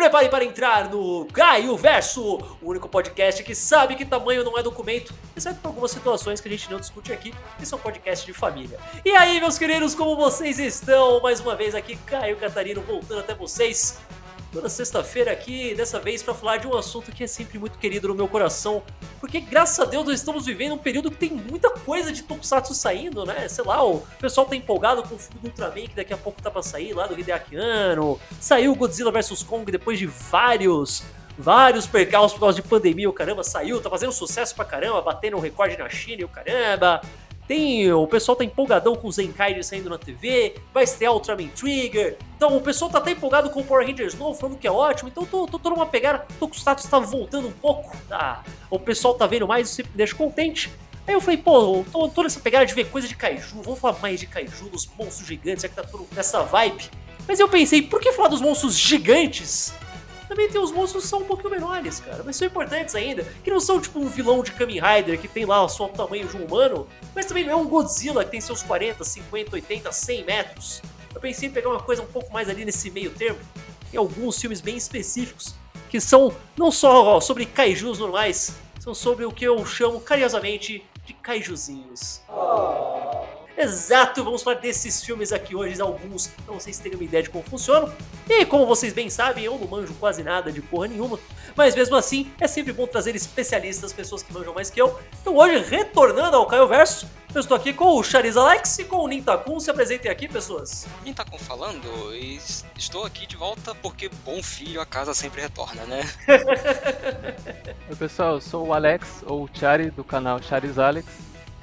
prepare para entrar no Caio Verso, o único podcast que sabe que tamanho não é documento, exceto por algumas situações que a gente não discute aqui, que são podcast de família. E aí, meus queridos, como vocês estão? Mais uma vez aqui, Caio Catarino voltando até vocês toda sexta-feira aqui, dessa vez para falar de um assunto que é sempre muito querido no meu coração, porque graças a Deus nós estamos vivendo um período que tem muita coisa de Tokusatsu saindo, né? Sei lá, o pessoal tá empolgado com o filme do Ultraman que daqui a pouco tá pra sair lá do Hideaki Anno, saiu Godzilla vs Kong depois de vários vários percalços por causa de pandemia, o caramba saiu, tá fazendo sucesso pra caramba, batendo um recorde na China e o caramba. Tem, o pessoal tá empolgadão com o Zenkai saindo na TV, vai estrear Ultraman Trigger. Então o pessoal tá até empolgado com o Power Rangers novo, falando que é ótimo. Então tô, tô toda uma pegada, tô com o status tá voltando um pouco. Tá? O pessoal tá vendo mais, isso me deixa contente. Aí eu falei, pô, tô, tô nessa pegada de ver coisa de kaiju, vamos falar mais de kaiju, dos monstros gigantes, já que tá tudo nessa vibe. Mas eu pensei, por que falar dos monstros gigantes também tem os monstros que são um pouquinho menores, cara, mas são importantes ainda. Que não são tipo um vilão de Kamen Rider que tem lá o tamanho de um humano, mas também não é um Godzilla que tem seus 40, 50, 80, 100 metros. Eu pensei em pegar uma coisa um pouco mais ali nesse meio termo. Tem alguns filmes bem específicos que são não só sobre kaijus normais, são sobre o que eu chamo carinhosamente de kaijuzinhos. Oh. Exato, vamos falar desses filmes aqui hoje, alguns, pra vocês terem uma ideia de como funcionam. E como vocês bem sabem, eu não manjo quase nada de porra nenhuma, mas mesmo assim é sempre bom trazer especialistas, pessoas que manjam mais que eu. Então hoje, retornando ao Caio Verso, eu estou aqui com o Chariz Alex e com o Nintakun. Se apresentem aqui, pessoas. Nintakun falando, e estou aqui de volta porque bom filho a casa sempre retorna, né? Oi, pessoal, eu sou o Alex, ou o Chari, do canal Chariz Alex.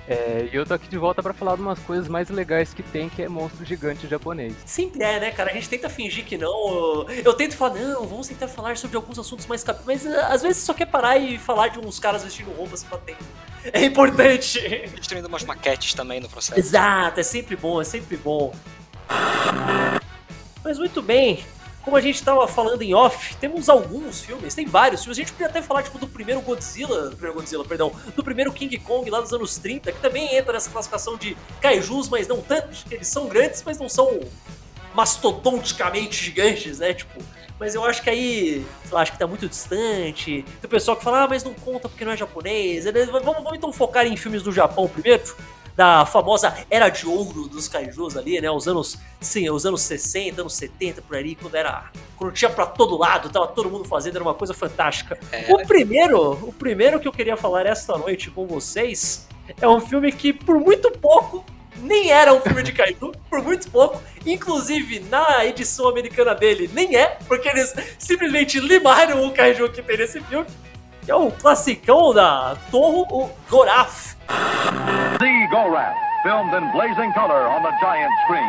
É, e eu tô aqui de volta para falar de umas coisas mais legais que tem, que é monstro gigante japonês. Sempre é, né, cara? A gente tenta fingir que não. Eu tento falar, não, vamos tentar falar sobre alguns assuntos mais cap... Mas uh, às vezes só quer parar e falar de uns caras vestindo roupas se batendo. É importante. Destruindo umas maquetes também no processo. Exato, é sempre bom, é sempre bom. Mas muito bem, como a gente estava falando em off, temos alguns filmes, tem vários filmes. A gente podia até falar tipo, do primeiro Godzilla, do primeiro Godzilla, perdão, do primeiro King Kong lá dos anos 30, que também entra nessa classificação de kaijus, mas não tanto. Eles são grandes, mas não são mastodonticamente gigantes, né? Tipo, mas eu acho que aí, sei lá, acho que tá muito distante. Tem o pessoal que fala, ah, mas não conta porque não é japonês. Vamos, vamos então focar em filmes do Japão primeiro da famosa era de ouro dos kaijus ali, né? Os anos, sim, os anos 60, anos 70 por ali, quando era quando tinha para todo lado, tava todo mundo fazendo, era uma coisa fantástica. É. O primeiro, o primeiro que eu queria falar esta noite com vocês é um filme que por muito pouco nem era um filme de kaiju, por muito pouco. Inclusive, na edição americana dele, nem é, porque eles simplesmente limaram o kaiju que tem nesse filme. Que é o classicão da Torre, o Goraf. The Gorath, filmed in blazing color on the giant screen.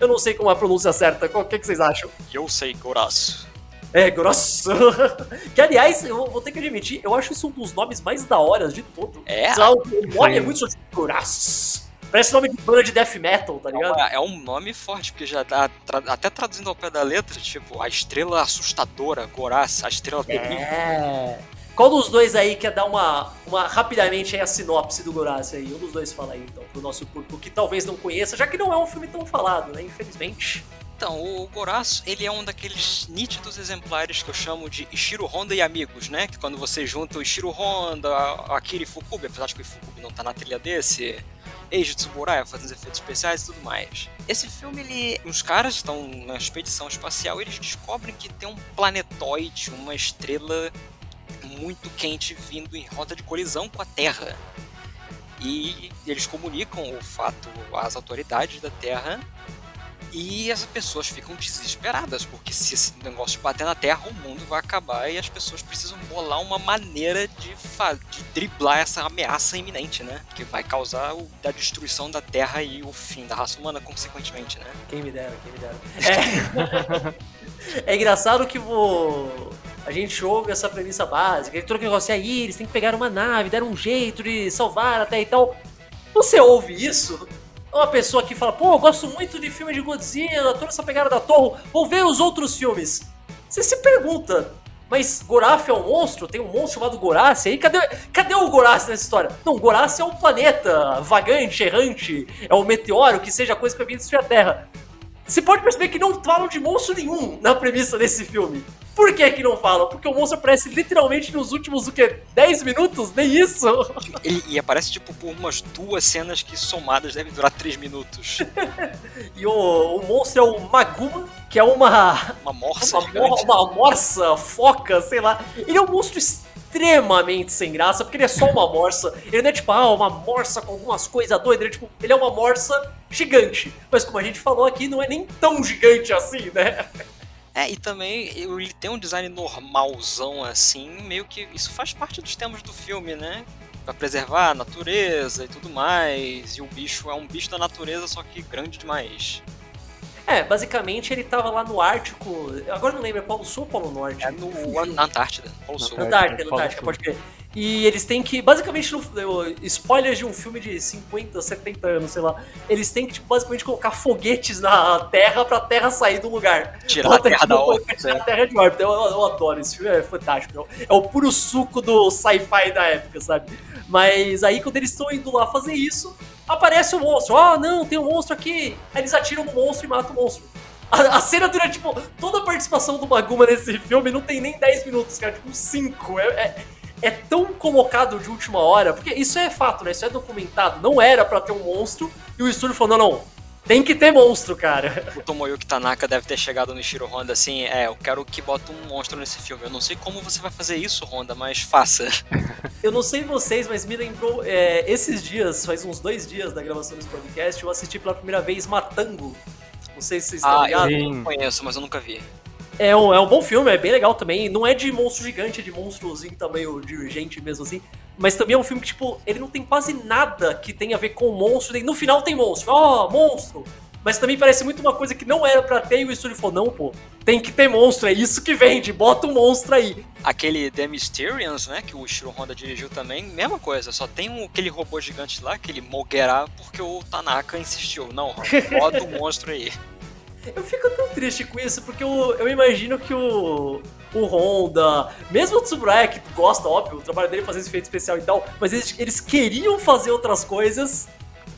Eu não sei como a pronúncia certa, o que, que vocês acham? Eu sei Goraço. É, grosso. que aliás, eu vou ter que admitir, eu acho isso um dos nomes mais da hora de todo. É? o nome é muito Goraço. Parece nome de banda de death metal, tá ligado? É, é um nome forte, porque já dá, tra, até traduzindo ao pé da letra, tipo, a estrela assustadora, Goraz, a estrela terrível. É. Qual dos dois aí quer dar uma, uma rapidamente aí a sinopse do Goraz aí? Um dos dois fala aí, então, pro nosso público que talvez não conheça, já que não é um filme tão falado, né? Infelizmente. Então, o Goraço, ele é um daqueles nítidos exemplares que eu chamo de Ishiro Honda e amigos, né? Que quando você junta o Ishiro Honda, a Akira Fukubi, apesar de que o Fukubi não tá na trilha desse, Eiji Tsuburaya fazendo efeitos especiais e tudo mais. Esse filme, ele, uns caras estão na expedição espacial e eles descobrem que tem um planetoide, uma estrela muito quente vindo em rota de colisão com a Terra. E eles comunicam o fato às autoridades da Terra e as pessoas ficam desesperadas, porque se esse negócio bater na Terra, o mundo vai acabar e as pessoas precisam bolar uma maneira de, de driblar essa ameaça iminente, né? Que vai causar o, a destruição da Terra e o fim da raça humana, consequentemente, né? Quem me dera, quem me dera. É, é engraçado que o... a gente ouve essa premissa básica, que todo negócio é aí, eles têm que pegar uma nave, dar um jeito de salvar até e tal. Você ouve isso uma pessoa que fala, pô, eu gosto muito de filme de Godzilla, toda essa pegada da Torre, vou ver os outros filmes. Você se pergunta, mas Goraf é um monstro? Tem um monstro chamado Gorath aí? Cadê, cadê o Gorath nessa história? Não, Gorath é um planeta vagante, errante, é um meteoro, que seja coisa que vai vir destruir a Terra. Você pode perceber que não falam de monstro nenhum na premissa desse filme. Por que que não falam? Porque o monstro aparece literalmente nos últimos, o quê? 10 minutos? Nem isso! Ele, e aparece, tipo, por umas duas cenas que somadas devem durar 3 minutos. e o, o monstro é o Maguma, que é uma... Uma morsa uma, gigante. uma morsa, foca, sei lá. Ele é um monstro extremamente sem graça, porque ele é só uma morsa. Ele não é tipo, ah, uma morsa com algumas coisas doidas. Ele é, tipo, ele é uma morsa gigante. Mas como a gente falou aqui, não é nem tão gigante assim, né? É, e também ele tem um design normalzão assim, meio que isso faz parte dos temas do filme, né? Pra preservar a natureza e tudo mais. E o bicho é um bicho da natureza, só que grande demais. É, basicamente ele tava lá no Ártico. Agora não lembro, é Polo Sul ou Polo Norte? É no, na Antártida, Polo Sul. Antártida, Antártida, pode crer. E eles têm que, basicamente, no, spoilers de um filme de 50, 70 anos, sei lá, eles têm que, tipo, basicamente, colocar foguetes na Terra pra Terra sair do lugar. Tirar a Terra da órbita. Tirar a Terra de órbita. Eu, eu, adoro, esse filme é fantástico. É o puro suco do sci-fi da época, sabe? Mas aí, quando eles estão indo lá fazer isso, aparece o um monstro. Ah, oh, não, tem um monstro aqui. Aí eles atiram no monstro e matam o monstro. A, a, cena dura, tipo, toda a participação do Maguma nesse filme não tem nem 10 minutos, cara, tipo 5. É, é, é, tão colocado de última hora, porque isso é fato, né? Isso é documentado. Não era para ter um monstro, e o estúdio falou: não, não, tem que ter monstro, cara. O Tomoyuki Tanaka deve ter chegado no Shiro Honda assim, é, eu quero que bota um monstro nesse filme. Eu não sei como você vai fazer isso, Honda, mas faça. Eu não sei vocês, mas me lembrou, é, esses dias, faz uns dois dias da gravação desse podcast, eu assisti pela primeira vez Matango. Não sei se vocês estão ah, ligados. Eu não conheço, mas eu nunca vi. É um, é um bom filme, é bem legal também. Não é de monstro gigante, é de monstros em tamanho de gente mesmo assim. Mas também é um filme que, tipo, ele não tem quase nada que tenha a ver com monstro. No final tem monstro. Ó, oh, monstro! Mas também parece muito uma coisa que não era para ter e o estúdio falou, não, pô, tem que ter monstro, é isso que vende, bota um monstro aí. Aquele The Mysterians, né, que o Shiro Honda dirigiu também, mesma coisa, só tem um, aquele robô gigante lá, aquele Mogera, porque o Tanaka insistiu, não, bota um monstro aí. Eu fico tão triste com isso, porque eu, eu imagino que o, o Honda, mesmo o Tsuburaya, que gosta, óbvio, o trabalho dele é fazer esse efeito especial e tal, mas eles, eles queriam fazer outras coisas,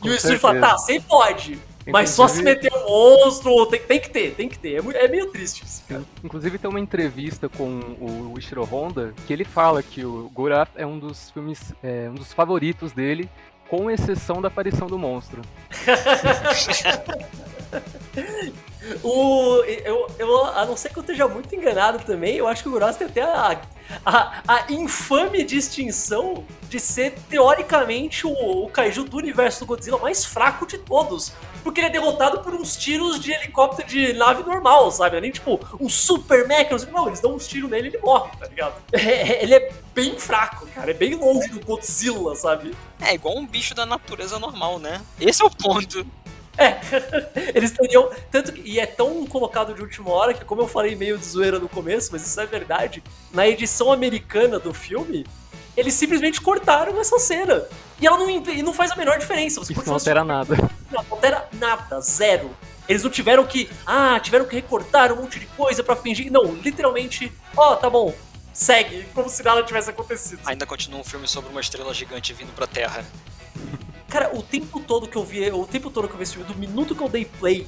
com e o estúdio fala, tá, você pode, Inclusive, mas só se meter um monstro, tem, tem que ter, tem que ter. É, é meio triste isso, cara. Inclusive tem uma entrevista com o Ishiro Honda que ele fala que o Guraf é um dos filmes, é, um dos favoritos dele, com exceção da aparição do monstro. o, eu, eu, a não ser que eu esteja muito enganado também, eu acho que o Gross tem até a, a, a infame distinção de ser, teoricamente, o, o kaiju do universo do Godzilla mais fraco de todos. Porque ele é derrotado por uns tiros de helicóptero de nave normal, sabe? Nem tipo um super mecha, não, eles dão uns tiros nele e ele morre, tá ligado? É, ele é bem fraco, cara, é bem longe do Godzilla, sabe? É igual um bicho da natureza normal, né? Esse é o ponto. É, eles teriam. Tanto que, e é tão colocado de última hora que, como eu falei meio de zoeira no começo, mas isso é verdade, na edição americana do filme, eles simplesmente cortaram essa cena. E ela não, e não faz a menor diferença. Você isso não altera nada. Não, não altera nada, zero. Eles não tiveram que. Ah, tiveram que recortar um monte de coisa para fingir. Não, literalmente. Ó, oh, tá bom. Segue, como se nada tivesse acontecido. Ainda continua um filme sobre uma estrela gigante vindo pra Terra. Cara, o tempo todo que eu vi, o tempo todo que eu vi esse filme, do minuto que eu dei play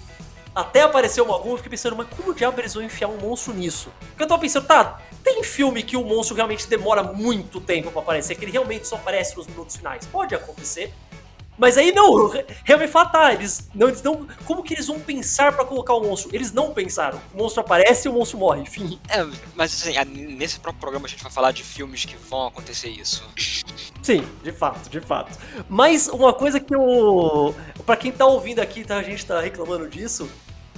até aparecer uma algum, eu fiquei pensando, mas como diabo eles vão enfiar um monstro nisso? Porque eu tava pensando, tá, tem filme que o monstro realmente demora muito tempo para aparecer, que ele realmente só aparece nos minutos finais. Pode acontecer. Mas aí não, realmente fala, tá, eles não, eles não. Como que eles vão pensar para colocar o monstro? Eles não pensaram. O monstro aparece e o monstro morre, enfim. É, mas assim, nesse próprio programa a gente vai falar de filmes que vão acontecer isso. Sim, de fato, de fato. Mas uma coisa que eu. para quem tá ouvindo aqui, tá, a gente tá reclamando disso.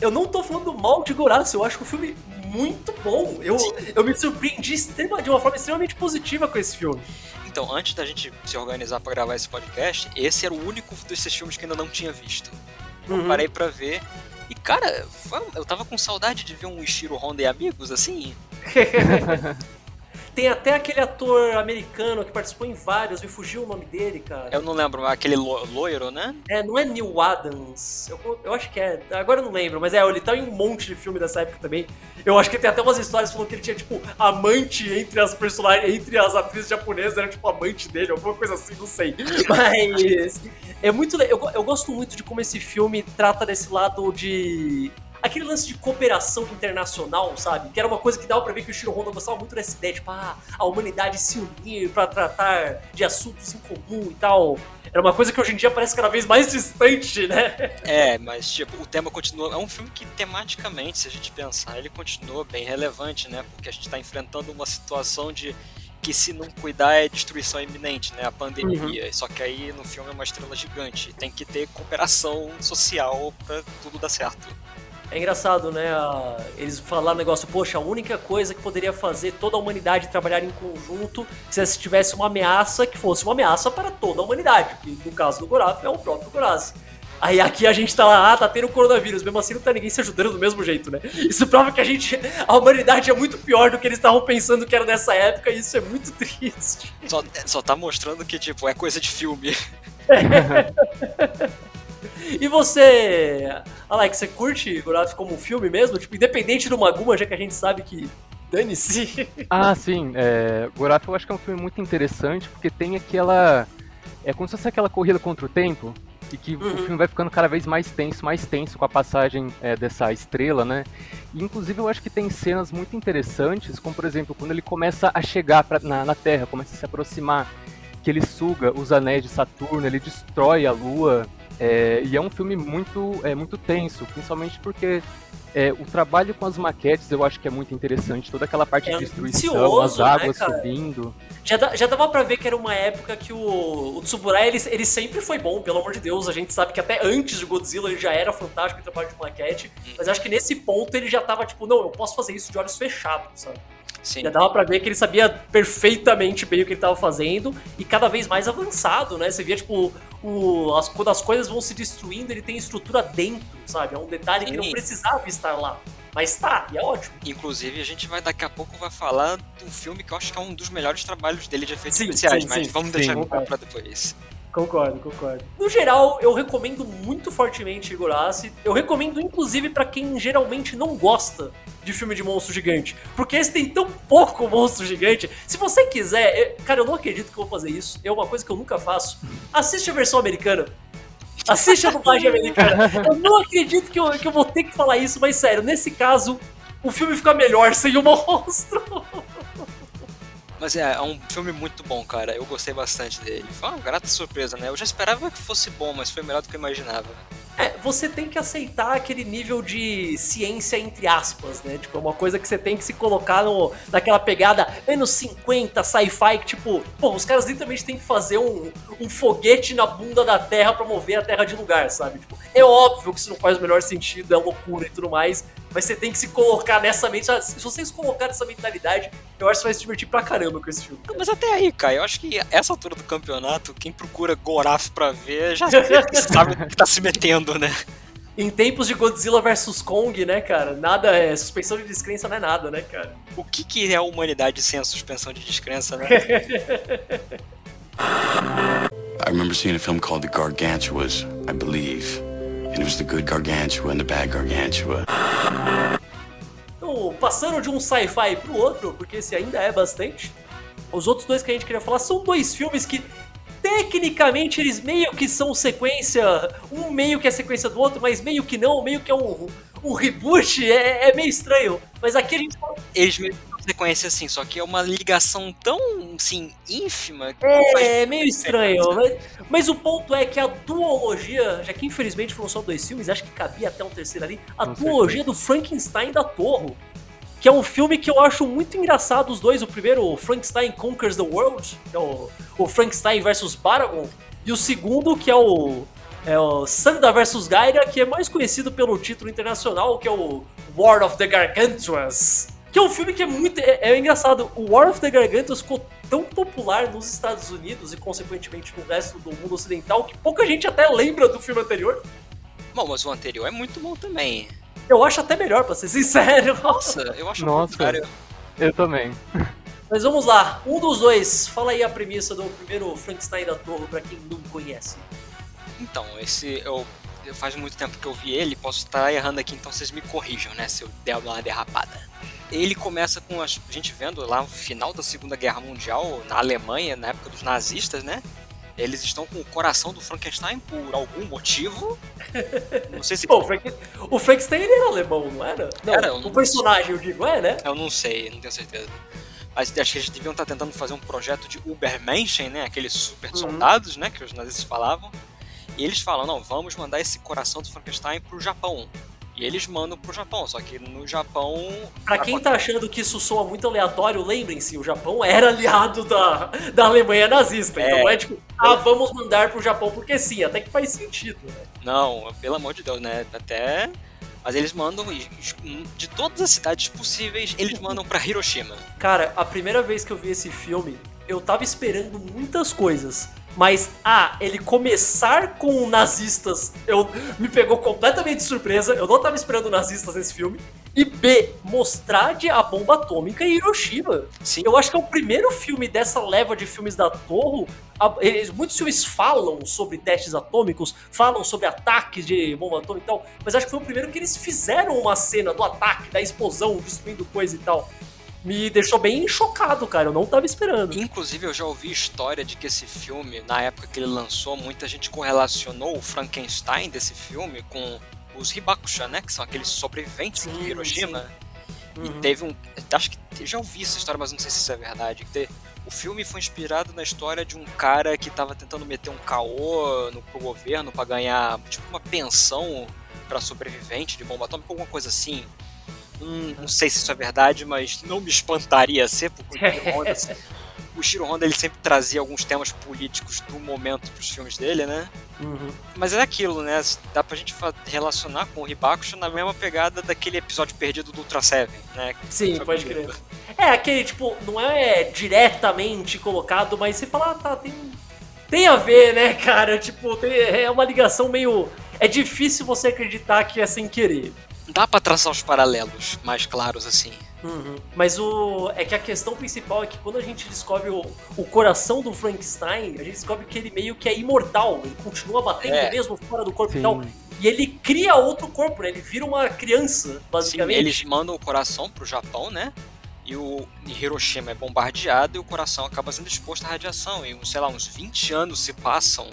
Eu não tô falando mal de Goraço, eu acho que o filme muito bom. Eu, eu me surpreendi de uma forma extremamente positiva com esse filme. Então, antes da gente se organizar para gravar esse podcast, esse era o único desses filmes que ainda não tinha visto. Eu uhum. parei para ver. E, cara, eu tava com saudade de ver um Ishiro Honda e amigos, assim. Tem até aquele ator americano que participou em vários, me fugiu o nome dele, cara. Eu não lembro, aquele lo loiro, né? É, não é Neil Adams. Eu, eu acho que é. Agora eu não lembro, mas é, ele tá em um monte de filme dessa época também. Eu acho que tem até umas histórias falando que ele tinha, tipo, amante entre as personagens, entre as atrizes japonesas, era tipo amante dele, alguma coisa assim, não sei. Mas. É muito. Eu, eu gosto muito de como esse filme trata desse lado de aquele lance de cooperação internacional, sabe? Que era uma coisa que dava pra ver que o Shiro Honda gostava muito dessa ideia, tipo, ah, a humanidade se unir para tratar de assuntos em comum e tal. Era uma coisa que hoje em dia parece cada vez mais distante, né? É, mas tipo, o tema continua. É um filme que tematicamente, se a gente pensar, ele continua bem relevante, né? Porque a gente tá enfrentando uma situação de que se não cuidar é destruição iminente, né? A pandemia. Uhum. Só que aí no filme é uma estrela gigante. Tem que ter cooperação social para tudo dar certo. É engraçado, né? Eles falaram negócio, poxa, a única coisa que poderia fazer toda a humanidade trabalhar em conjunto se tivesse uma ameaça que fosse uma ameaça para toda a humanidade. Que no caso do Goraf é o próprio Goraz. Aí aqui a gente tá lá, ah, tá tendo coronavírus, mesmo assim não tá ninguém se ajudando do mesmo jeito, né? Isso prova que a gente, a humanidade é muito pior do que eles estavam pensando que era nessa época e isso é muito triste. Só, só tá mostrando que, tipo, é coisa de filme. E você, Alex, você curte Goraf como um filme mesmo? Tipo, independente do Maguma, já que a gente sabe que dane-se. Ah, sim. É, Goraf eu acho que é um filme muito interessante porque tem aquela. É como se fosse aquela corrida contra o tempo e que uhum. o filme vai ficando cada vez mais tenso, mais tenso com a passagem é, dessa estrela, né? E, inclusive eu acho que tem cenas muito interessantes, como por exemplo quando ele começa a chegar pra, na, na Terra, começa a se aproximar, que ele suga os anéis de Saturno, ele destrói a Lua. É, e é um filme muito, é, muito tenso, principalmente porque é, o trabalho com as maquetes eu acho que é muito interessante. Toda aquela parte é de destruição, as né, águas né, subindo. Já, já dava pra ver que era uma época que o, o Tsuburaya, ele, ele sempre foi bom, pelo amor de Deus. A gente sabe que até antes de Godzilla ele já era fantástico em trabalho de maquete. Hum. Mas acho que nesse ponto ele já tava tipo, não, eu posso fazer isso de olhos fechados, sabe? Sim. Já dava pra ver que ele sabia perfeitamente bem o que ele tava fazendo e cada vez mais avançado, né? Você via, tipo, o, as, quando as coisas vão se destruindo, ele tem estrutura dentro, sabe? É um detalhe sim. que não precisava estar lá. Mas tá, e é ótimo. Inclusive, a gente vai daqui a pouco vai falar do filme que eu acho que é um dos melhores trabalhos dele de efeitos sim, especiais, sim, mas vamos deixar pra depois. Concordo, concordo. No geral, eu recomendo muito fortemente Igorassi. Eu recomendo, inclusive, para quem geralmente não gosta de filme de monstro gigante. Porque esse tem tão pouco monstro gigante. Se você quiser, eu, cara, eu não acredito que eu vou fazer isso. É uma coisa que eu nunca faço. Assiste a versão americana. Assiste a dublagem americana. Eu não acredito que eu, que eu vou ter que falar isso, mas sério, nesse caso, o filme fica melhor sem o monstro. Mas é, é um filme muito bom, cara. Eu gostei bastante dele. Foi uma grata surpresa, né? Eu já esperava que fosse bom, mas foi melhor do que eu imaginava. É, você tem que aceitar aquele nível de ciência entre aspas, né? Tipo, é uma coisa que você tem que se colocar no, naquela pegada anos 50, sci-fi, que tipo, pô, os caras literalmente têm que fazer um, um foguete na bunda da Terra para mover a Terra de lugar, sabe? Tipo, é óbvio que isso não faz o menor sentido, é loucura e tudo mais, mas você tem que se colocar nessa mente. Se você se colocar nessa mentalidade, eu acho que você vai se divertir pra caramba com esse filme. Mas até aí, cara, eu acho que essa altura do campeonato, quem procura Goraf pra ver já sabe o que tá se metendo, né? Em tempos de Godzilla vs Kong, né, cara? Nada é. Suspensão de descrença não é nada, né, cara? O que, que é a humanidade sem a suspensão de descrença, né? I remember seeing a film called The Gargantuas, I believe. And it was the good gargantua and the bad gargantua. Então, passando de um sci-fi pro outro, porque esse ainda é bastante. Os outros dois que a gente queria falar são dois filmes que tecnicamente eles meio que são sequência, um meio que é sequência do outro, mas meio que não, meio que é um, um reboot, é, é meio estranho. Mas aqui a gente. Eles meio sequência assim, só que é uma ligação tão, assim, ínfima. Que é, é meio estranho. Mas, mas, o ponto é que a duologia, já que infelizmente foram só dois filmes, acho que cabia até um terceiro ali, a Não duologia sei. do Frankenstein da Torre. Que é um filme que eu acho muito engraçado, os dois. O primeiro, o Frankenstein Conquers the World, que é o, o Frankenstein versus Baragon. E o segundo, que é o é o Sanda vs Gaira, que é mais conhecido pelo título internacional, que é o War of the Gargantuas. Que é um filme que é muito. É, é engraçado. O War of the Gargantuas ficou tão popular nos Estados Unidos e, consequentemente, no resto do mundo ocidental que pouca gente até lembra do filme anterior. Bom, mas o anterior é muito bom também. Eu acho até melhor, pra ser sincero. Nossa, eu acho Nossa, contrário. Eu também. Mas vamos lá, um dos dois, fala aí a premissa do primeiro Frankenstein da Torre pra quem não conhece. Então, esse eu, eu faz muito tempo que eu vi ele, posso estar errando aqui, então vocês me corrijam, né, se eu der uma derrapada ele começa com a gente vendo lá no final da Segunda Guerra Mundial, na Alemanha, na época dos nazistas, né? Eles estão com o coração do Frankenstein por algum motivo. Não sei se. Pô, o, Frank... o Frankenstein ele era alemão, não era? Não, Era, o personagem, eu digo, é, né? Eu não sei, não tenho certeza. Mas acho que eles deviam estar tentando fazer um projeto de Ubermenschen, né? Aqueles super Uhum. soldados, né? Que os nazistas falavam. E eles falam, não, vamos mandar esse coração do Frankenstein pro Japão. E eles mandam pro Japão, só que no Japão. Pra quem tá achando que isso soa muito aleatório, lembrem-se, o Japão era aliado da, da Alemanha nazista. Então é tipo, ah, vamos mandar pro Japão porque sim, até que faz sentido, né? Não, pelo amor de Deus, né? Até. Mas eles mandam, de todas as cidades possíveis, eles mandam pra Hiroshima. Cara, a primeira vez que eu vi esse filme, eu tava esperando muitas coisas. Mas, A, ele começar com nazistas, eu me pegou completamente de surpresa. Eu não tava esperando nazistas nesse filme. E B, mostrar de a bomba atômica em Hiroshima. Sim. Eu acho que é o primeiro filme dessa leva de filmes da Torre. A- eles- muitos filmes falam sobre testes atômicos, falam sobre ataques de bomba atômica e tal, mas acho que foi o primeiro que eles fizeram uma cena do ataque, da explosão, destruindo coisa e tal. Me deixou bem chocado, cara. Eu não tava esperando. Inclusive, eu já ouvi história de que esse filme, na época que ele lançou, muita gente correlacionou o Frankenstein desse filme com os Hibakusha, né? Que são aqueles sobreviventes Sim, de Hiroshima. E Uhum. teve um. Acho que já ouvi essa história, mas não sei se isso é verdade. que O filme foi inspirado na história de um cara que tava tentando meter um caô no, pro governo pra ganhar tipo uma pensão pra sobrevivente de bomba atômica, alguma coisa assim. Hum, não sei se isso é verdade, mas não me espantaria ser, porque o Shiro Honda, assim, o Shiro Honda ele sempre trazia alguns temas políticos do momento pros filmes dele, né? Uhum. Mas é aquilo, né? Dá pra gente relacionar com o Hibakusha na mesma pegada daquele episódio perdido do Ultra Seven, né? Sim, pode crer. É, aquele, tipo, não é diretamente colocado, mas você fala, ah, tá, tem, tem a ver, né, cara? Tipo, tem- é uma ligação meio. É difícil você acreditar que é sem querer. Dá pra traçar os paralelos mais claros assim. Uhum. Mas o. É que a questão principal é que quando a gente descobre o, o coração do Frankenstein, a gente descobre que ele meio que é imortal. Ele continua batendo É. mesmo fora do corpo e Sim. tal. E ele cria outro corpo, né? Ele vira uma criança, Sim, basicamente. eles mandam o coração pro Japão, né? E o Hiroshima é bombardeado e o coração acaba sendo exposto à radiação. E, sei lá, uns 20 anos se passam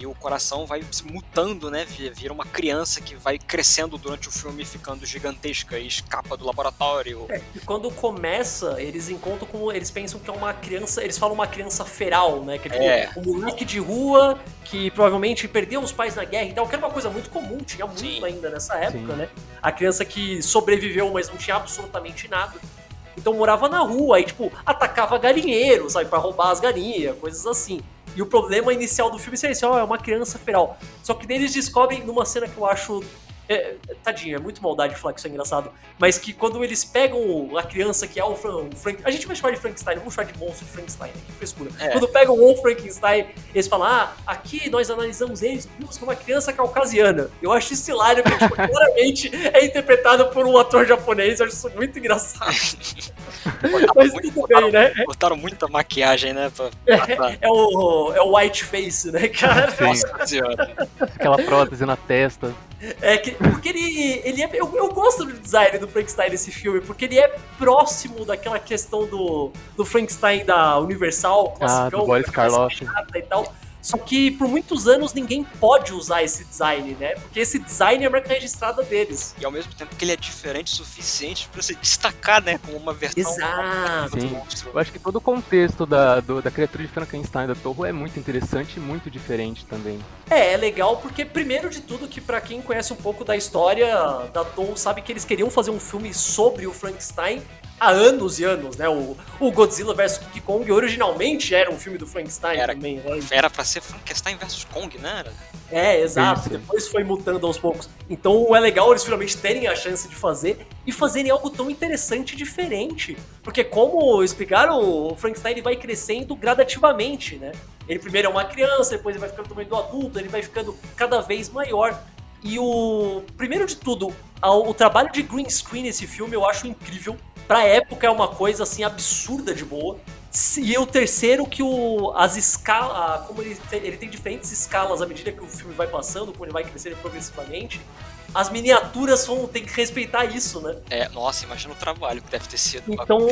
e o coração vai se mutando, né? Vi- Vira uma criança que vai crescendo durante o filme, ficando gigantesca e escapa do laboratório. E quando começa, eles encontram como. Eles pensam que é uma criança. Eles falam uma criança feral, né? Que é tipo É. um moleque de rua que provavelmente perdeu os pais na guerra e tal, que era uma coisa muito comum, tinha muito Sim. ainda nessa época, Sim. né? A criança que sobreviveu, mas não tinha absolutamente nada. Então morava na rua e, tipo, atacava galinheiro, sabe? Pra roubar as galinhas, coisas assim. E o problema inicial do filme é esse, ó, é uma criança feral. Só que daí eles descobrem numa cena que eu acho. É, tadinho, é muito maldade falar que isso é engraçado. Mas que quando eles pegam a criança que é o, Fran, o Frank. A gente vai chamar de Frankenstein, não vamos chamar de monstro de Frankenstein, né? que frescura. É. Quando pegam o Frankenstein, eles falam: Ah, aqui nós analisamos eles, é uma criança caucasiana. Eu acho isso hilário, porque tipo, claramente é interpretado por um ator japonês, eu acho isso muito engraçado. Botaram, Mas muito- tudo botaram- bem, né? botaram muita maquiagem, né? Pra, pra, É o, é o white face, né, cara? Sim. Nossa senhora. Aquela prótese na testa. É que, porque ele, ele é, eu, eu gosto do design do Frankenstein nesse filme, porque ele é próximo daquela questão do, do Frankenstein da Universal, Ah, do Boris Karloff. e tal. Só que por muitos anos ninguém pode usar esse design, né? Porque esse design é a marca registrada deles. E ao mesmo tempo que ele é diferente o suficiente pra se destacar, né? Como uma versão Exato. do Sim. Eu acho que todo o contexto da, do- da criatura de Frankenstein da Torre é muito interessante e muito diferente também. É, é legal porque, primeiro de tudo, que pra quem conhece um pouco da história da Tom, sabe que eles queriam fazer um filme sobre o Frankenstein há anos e anos, né? O, o Godzilla vs King Kong originalmente era um filme do Frankenstein Era. também, né? Era pra ser Frankenstein versus Kong, né? Era- É, exato. Isso. Depois foi mutando aos poucos. Então é legal eles finalmente terem a chance de fazer e fazerem algo tão interessante e diferente. Porque, como explicaram, o Frankenstein ele vai crescendo gradativamente, né? Ele primeiro é uma criança, depois ele vai ficando tamanho do adulto, ele vai ficando cada vez maior. E o. Primeiro de tudo, o trabalho de green screen nesse filme eu acho incrível. Pra época é uma coisa assim absurda de boa. E o terceiro que o as escalas, como ele tem, ele tem diferentes escalas à medida que o filme vai passando, como ele vai crescendo progressivamente, as miniaturas vão ter que respeitar isso, né? É, nossa, imagina o trabalho que deve ter sido então,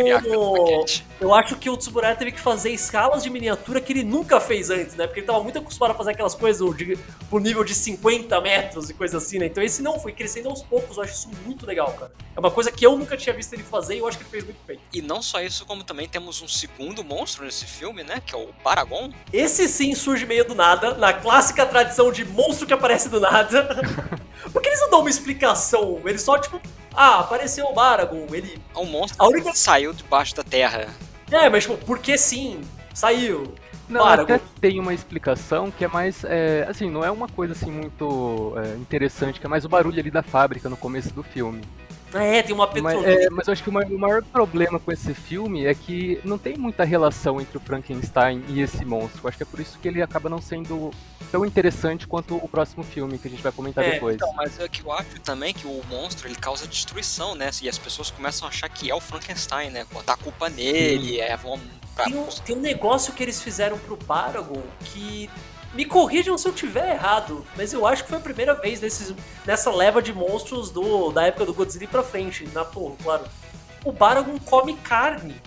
eu acho que o Tsuburaya teve que fazer escalas de miniatura que ele nunca fez antes, né? Porque ele tava muito acostumado a fazer aquelas coisas de, pro nível de 50 metros e coisa assim, né? Então esse não, foi crescendo aos poucos, eu acho isso muito legal, cara. É uma coisa que eu nunca tinha visto ele fazer e eu acho que ele fez muito bem. E não só isso, como também temos um segundo monstro nesse filme, né? Que é o Paragon. Esse sim surge meio do nada, na clássica tradição de monstro que aparece do nada. Porque eles não dão uma explicação, eles só, tipo, ah, apareceu o Baragon, ele... É um monstro a única... que saiu debaixo da terra. É, mas, tipo, porque sim, saiu. Não, Baragon. até tem uma explicação que é mais, é, assim, não é uma coisa, assim, muito é, interessante, que é mais o barulho ali da fábrica no começo do filme. É, tem uma petrolina. Mas, é, mas eu acho que o maior, o maior, problema com esse filme é que não tem muita relação entre o Frankenstein e esse monstro. Eu acho que é por isso que ele acaba não sendo tão interessante quanto o próximo filme que a gente vai comentar é, depois. Então, mas é que eu acho também que o monstro ele causa destruição, né? E as pessoas começam a achar que é o Frankenstein, né? Botar a culpa nele, Sim. é, vão. Tem, um, tem um negócio que eles fizeram pro Paragon que me corrijam se eu tiver errado, mas eu acho que foi a primeira vez nesses, nessa leva de monstros do, da época do Godzilla pra frente, na porra, claro. O Baragon come carne.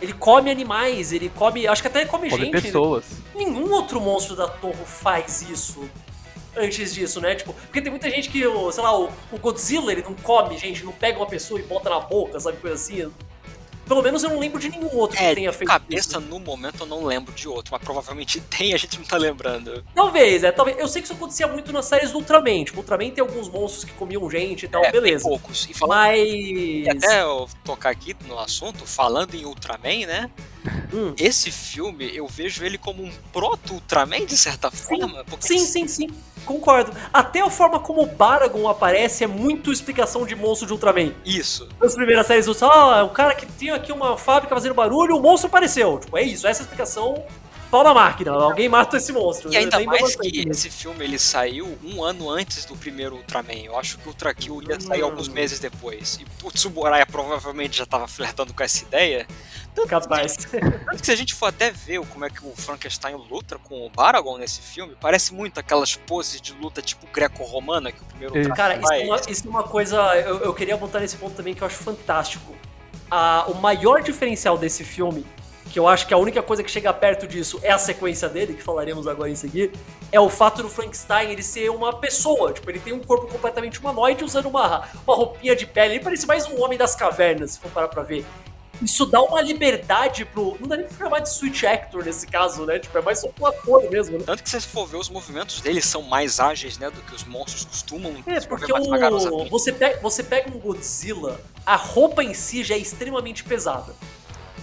Ele come animais, ele come. Acho que até ele come, come gente. pessoas. Nenhum outro monstro da torre faz isso antes disso, né? Tipo, porque tem muita gente que, sei lá, o, o Godzilla ele não come gente, não pega uma pessoa e bota na boca, sabe? Coisa assim. Pelo menos eu não lembro de nenhum outro é, que tenha feito cabeça, isso. no momento eu não lembro de outro, mas provavelmente tem, a gente não tá lembrando. Talvez, é, talvez. Eu sei que isso acontecia muito nas séries do Ultraman. Tipo, Ultraman tem alguns monstros que comiam gente e tal, é, beleza. Tem poucos. E falando, mas... E até eu tocar aqui no assunto, falando em Ultraman, né? Hum. Esse filme, eu vejo ele como um proto-Ultraman, de certa forma. Sim, sim, sim, Concordo. Até a forma como o Baragon aparece é muito explicação de monstro de Ultraman. Isso. Nas primeiras séries, do ah, o cara que tinha aqui uma fábrica fazendo barulho, o monstro apareceu. Tipo, é isso, essa é a explicação pau na máquina, alguém mata esse monstro. E ainda mais que esse filme ele saiu um ano antes do primeiro Ultraman. Eu acho que o Ultra Kill ia sair hum. alguns meses depois. E o Tsuburaya provavelmente já estava flertando com essa ideia. Tanto Capaz. Que, tanto que se a gente for até ver como é que o Frankenstein luta com o Baragon nesse filme, parece muito aquelas poses de luta tipo greco-romana que o primeiro Ultraman Cara, isso é, uma, isso é, uma, coisa... Eu, eu queria botar nesse ponto também que eu acho fantástico. Ah, o maior diferencial desse filme que eu acho que a única coisa que chega perto disso é a sequência dele, que falaremos agora em seguida, é o fato do Frankenstein ele ser uma pessoa. Tipo, ele tem um corpo completamente humanoide usando uma, uma roupinha de pele. Ele parece mais um homem das cavernas, se for parar pra ver. Isso dá uma liberdade pro. Não dá nem pra chamar de switch actor nesse caso, né? Tipo, é mais só um ator mesmo, né? Tanto que se você for ver, os movimentos dele são mais ágeis, né? Do que os monstros costumam. É, porque o... você, pega, você pega um Godzilla, a roupa em si já é extremamente pesada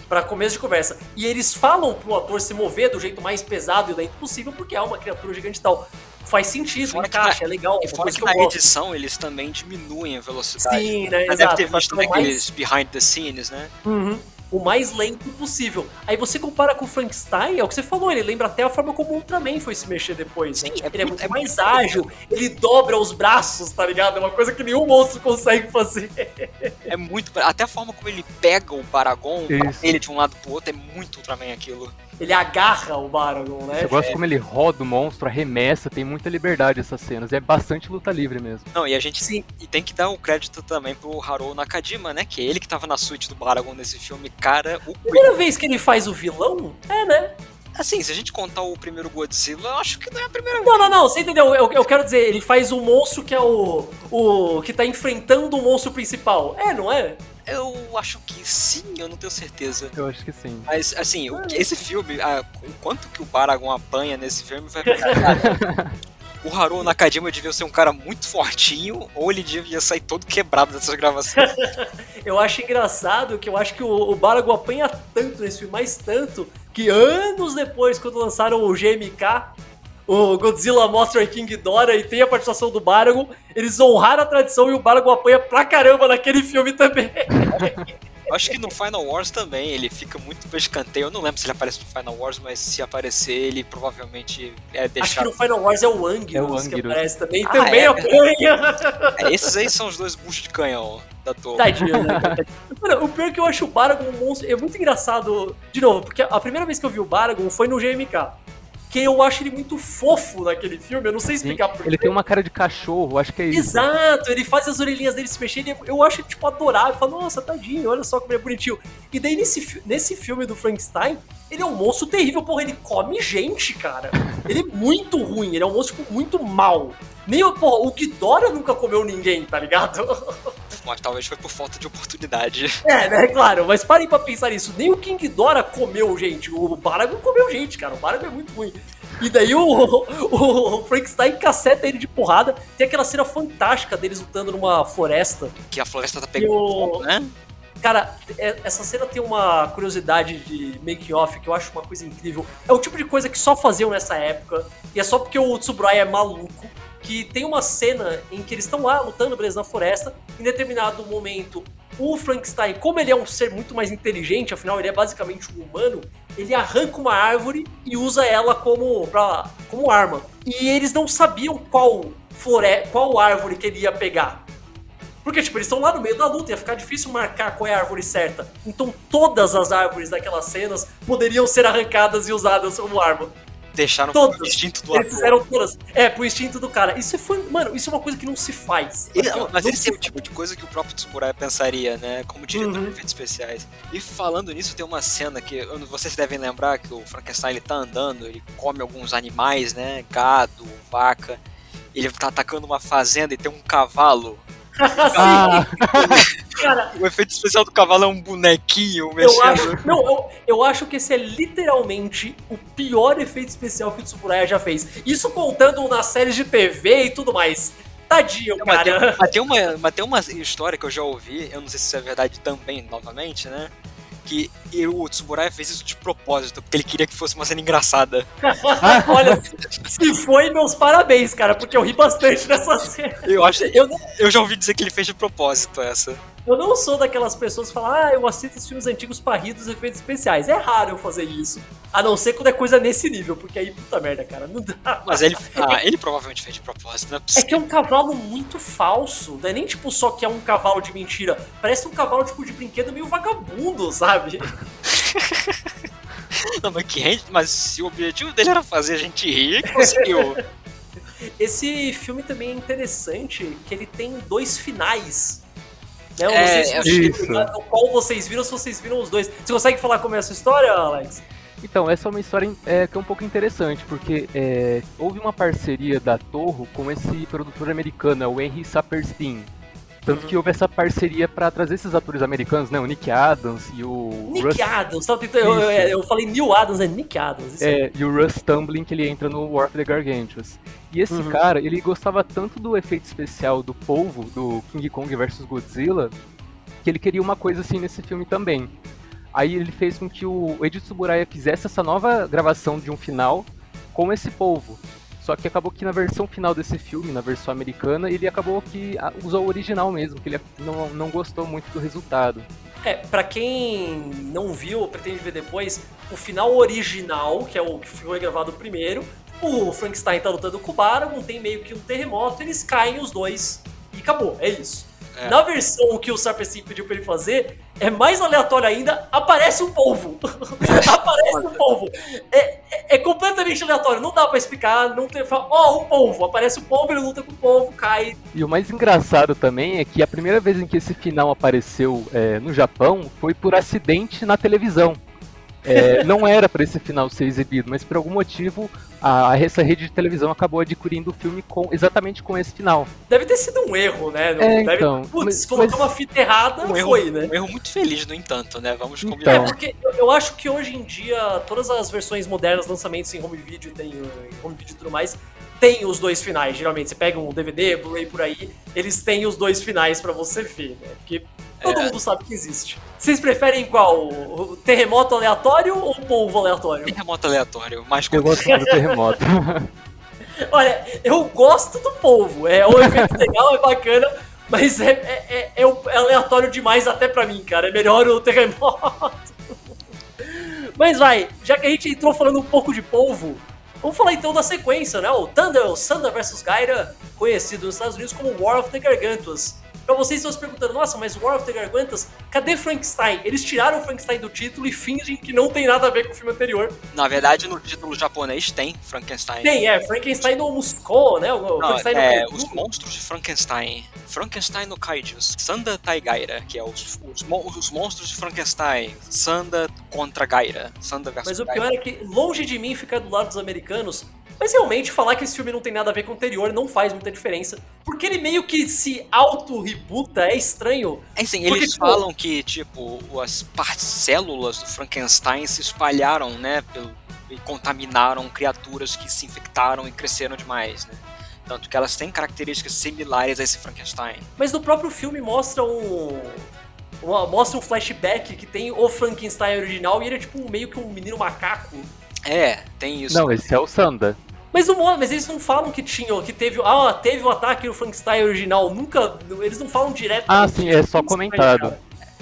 para começo de conversa. E eles falam pro ator se mover do jeito mais pesado e lento possível, porque é uma criatura gigante e tal. Faz sentido, fora encaixa, na, é legal. E fora que, que na edição eles também diminuem a velocidade. Sim, né? Exato. Deve ter visto naqueles mais... behind the scenes, né? Uhum o mais lento possível. Aí você compara com o Frankenstein, é o que você falou, ele lembra até a forma como o Ultraman foi se mexer depois. Sim, né? é ele é muito é mais ágil, ele dobra os braços, tá ligado? É uma coisa que nenhum monstro consegue fazer. É muito. Até a forma como ele pega o Paragon, ele de um lado pro outro, é muito Ultraman aquilo ele agarra o Baragon, né? Eu gosto é. como ele roda o monstro, arremessa, tem muita liberdade essas cenas. É bastante luta livre mesmo. Não, e a gente Sim. e tem que dar o crédito também pro Haruo Nakajima, né? Que é ele que tava na suíte do Baragon nesse filme. Cara, o. Primeira vez que ele faz o vilão? É, né? Assim, se a gente contar o primeiro Godzilla, eu acho que não é a primeira vez. Não, não, não, você entendeu? Eu, eu quero dizer, ele faz o monstro que é o. o. que tá enfrentando o monstro principal. É, não é? Eu acho que sim, eu não tenho certeza. Eu acho que sim. Mas, assim, o, esse filme, a, o quanto que o Baragon apanha nesse filme vai O Haru Nakajima devia ser um cara muito fortinho, ou ele devia sair todo quebrado dessas gravações. eu acho engraçado que eu acho que o, o Baragon apanha tanto nesse filme, mais tanto, que anos depois, quando lançaram o GMK, o Godzilla mostra King Dora e tem a participação do Baragon, eles honraram a tradição e o Baragon apanha pra caramba naquele filme também. acho que no Final Wars também ele fica muito pra escanteio. Eu não lembro se ele aparece no Final Wars, mas se aparecer, ele provavelmente é deixado. Acho que no Final Wars é o Anguirus, É o que Anguirus. aparece também. Ah, também é? apanha. É, esses aí são os dois buchos de canhão da torre. Tadinho, né? Mano, o pior é que eu acho o Baragon um monstro. É muito engraçado. De novo, porque a primeira vez que eu vi o Baragon foi no GMK. Que eu acho ele muito fofo naquele filme. Eu não sei explicar porquê. Ele tem uma cara de cachorro, acho que é isso. Exato, ele faz as orelhinhas dele se mexerem. ele- Eu acho, tipo, adorável. Falo, nossa, tadinho, olha só como ele é bonitinho. E daí, nesse, nesse filme do Frankenstein, ele é um monstro terrível. Porra, ele come gente, cara. Ele é muito ruim, ele é um monstro, tipo, muito mal. Nem o, porra, o Ghidorah nunca comeu ninguém, tá ligado? Mas talvez foi por falta de oportunidade. É, né, claro, mas parem pra pensar nisso. Nem o King Dora comeu gente. O Baragon comeu gente, cara. O Baragon é muito ruim. E daí o, o, o Frankenstein caceta ele de porrada. Tem aquela cena fantástica deles lutando numa floresta. Que a floresta tá pegando o- né? Cara, é- essa cena tem uma curiosidade de make-off que eu acho uma coisa incrível. É o tipo de coisa que só faziam nessa época. E é só porque o Tsuburaya é maluco. Que tem uma cena em que eles estão lá lutando, beleza, na floresta. Em determinado momento, o Frankenstein, como ele é um ser muito mais inteligente, afinal ele é basicamente um humano, ele arranca uma árvore e usa ela como, pra, como arma. E eles não sabiam qual, flore qual árvore que ele ia pegar. Porque, tipo, eles estão lá no meio da luta, ia ficar difícil marcar qual é a árvore certa. Então todas as árvores daquelas cenas poderiam ser arrancadas e usadas como arma. Deixaram Todas. o instinto do Eles ator. fizeram todas. É, pro instinto do cara. Isso foi. Mano, isso é uma coisa que não se faz. Ele- Não mas se esse é o tipo de coisa que o próprio Tsuburaya pensaria, né? Como diretor Uhum. de efeitos especiais. E falando nisso, tem uma cena que vocês devem lembrar que o Frankenstein ele tá andando, ele come alguns animais, né? Gado, vaca. Ele tá atacando uma fazenda e tem um cavalo. Ah, cara, O efeito especial do cavalo é um bonequinho eu mexendo. acho. Não, eu, eu acho que esse é literalmente o pior efeito especial que o Tsuburaya já fez. Isso contando nas séries de TV e tudo mais. Tadinho, Mas tem, cara. mas, tem uma, mas tem uma história que eu já ouvi, eu não sei se isso é verdade também, novamente, né? Que o Tsuburaya fez isso de propósito, porque ele queria que fosse uma cena engraçada. Olha, se foi, meus parabéns, cara, porque eu ri bastante nessa cena. Eu acho. Eu Eu já ouvi dizer que ele fez de propósito essa. Eu não sou daquelas pessoas que falam, ah, eu assisto os filmes antigos pra rir dos efeitos especiais. É raro eu fazer isso. A não ser quando é coisa nesse nível, porque aí, puta merda, cara, não dá. Mas ele. Ah, ele provavelmente fez de propósito, não é É que é um cavalo muito falso. Não é nem tipo só que é um cavalo de mentira. Parece um cavalo tipo de brinquedo meio vagabundo, sabe? Não, mas, que mas se o objetivo dele era fazer a gente rir, conseguiu. Esse filme também é interessante que ele tem dois finais. Né? Eu não É, sei se qual vocês viram, se vocês viram os dois. Você consegue falar como é essa história, Alex? Então, essa é uma história é, que é um pouco interessante, porque é, houve uma parceria da Torro com esse produtor americano, é o Henry Saperstein. Tanto Uhum. que houve essa parceria pra trazer esses atores americanos, né? O Nick Adams e o Nick Russ, Adams. Tentando, eu, eu, falei Neil Adams, é Nick Adams. É, e o Russ Tumbling, que ele entra no War of the Gargantuas. E esse Uhum. cara, ele gostava tanto do efeito especial do polvo, do King Kong vs Godzilla, que ele queria uma coisa assim nesse filme também. Aí ele fez com que o Eiji Tsuburaya fizesse essa nova gravação de um final com esse polvo. Só que acabou que na versão final desse filme, na versão americana, ele acabou que ah, usou o original mesmo, que ele não, não gostou muito do resultado. É, pra quem não viu ou pretende ver depois, o final original, que é o que foi gravado primeiro, o Frankenstein tá lutando com o Baragon, tem meio que um terremoto, eles caem os dois e acabou, é isso. É. Na versão que o Sarpercy pediu pra ele fazer, é mais aleatório ainda, aparece um polvo. aparece um polvo. É, é- é completamente aleatório, não dá pra explicar, não tem... Ó, um polvo, aparece o polvo, ele luta com o polvo, cai. E o mais engraçado também é que a primeira vez em que esse final apareceu é, no Japão foi por acidente na televisão. É, não era para esse final ser exibido, mas por algum motivo a, essa rede de televisão acabou adquirindo o filme com, exatamente com esse final. Deve ter sido um erro, né? Não- É, deve... então, Putz, mas- colocou mas- uma fita errada, Um erro, foi, né? um erro muito feliz, no entanto, né? Vamos Então. combinar. É, porque eu- eu acho que hoje em dia, todas as versões modernas, lançamentos em home video, tem em home video e tudo mais, tem os dois finais. Geralmente, você pega um DVD, Blu-ray por aí, eles têm os dois finais pra você ver, né? Porque todo É. mundo sabe que existe. Vocês preferem qual? Terremoto aleatório ou polvo aleatório? Terremoto aleatório, mais Eu gosto do terremoto. Olha, eu gosto do polvo. É um efeito legal, é bacana. Mas é, é, é, é aleatório demais até pra mim, cara. É melhor o terremoto. Mas vai, já que a gente entrou falando um pouco de polvo, vamos falar então da sequência, né? O Thunder, o Thunder vs Gaira, conhecido nos Estados Unidos como War of the Gargantuas. Pra vocês estão se perguntando, nossa, mas War of the Gargantas, cadê Frankenstein? Eles tiraram o Frankenstein do título e fingem que não tem nada a ver com o filme anterior. Na verdade, no título japonês tem Frankenstein. Tem, é, Frankenstein no Musco, né? O Não, Frankenstein é, no os monstros de Frankenstein. Frankenstein no Kaijus. Sanda Taigaira, que é os, os, os monstros de Frankenstein. Sanda contra Gaira. Sanda versus Mas o Gaira. pior é que, longe de mim ficar do lado dos americanos, mas realmente falar que esse filme não tem nada a ver com o anterior não faz muita diferença. Porque ele meio que se auto-rebuta, é estranho. É assim, Porque, eles tipo- falam que, tipo, as partes células do Frankenstein se espalharam, né, pelo, e contaminaram criaturas que se infectaram e cresceram demais, né? Tanto que elas têm características similares a esse Frankenstein. Mas no próprio filme mostra um. uma- mostra um flashback que tem o Frankenstein original e ele é tipo um- meio que um menino macaco. É, tem isso. Não, esse é o Sanda. Mas, não, mas eles não falam que tinha, que teve. Ah, teve um ataque no Frankenstein original. Nunca. Eles não falam direto. Ah, sim, é só Muito comentado.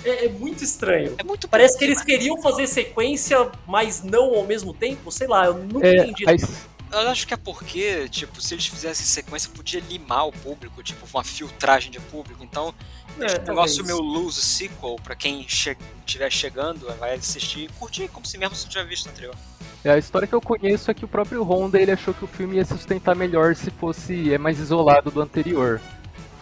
É, é muito estranho. É muito Parece que eles queriam fazer sequência, mas não ao mesmo tempo. Sei lá, eu nunca É, entendi. Eu acho que é porque, tipo, se eles fizessem sequência, podia limar o público, tipo, uma filtragem de público. Então, É, um negócio talvez. meio loose sequel, pra quem che estiver chegando, vai assistir e curtir como se mesmo você tivesse visto o anterior. É, a história que eu conheço é que o próprio Honda ele achou que o filme ia se sustentar melhor se fosse é mais isolado do anterior.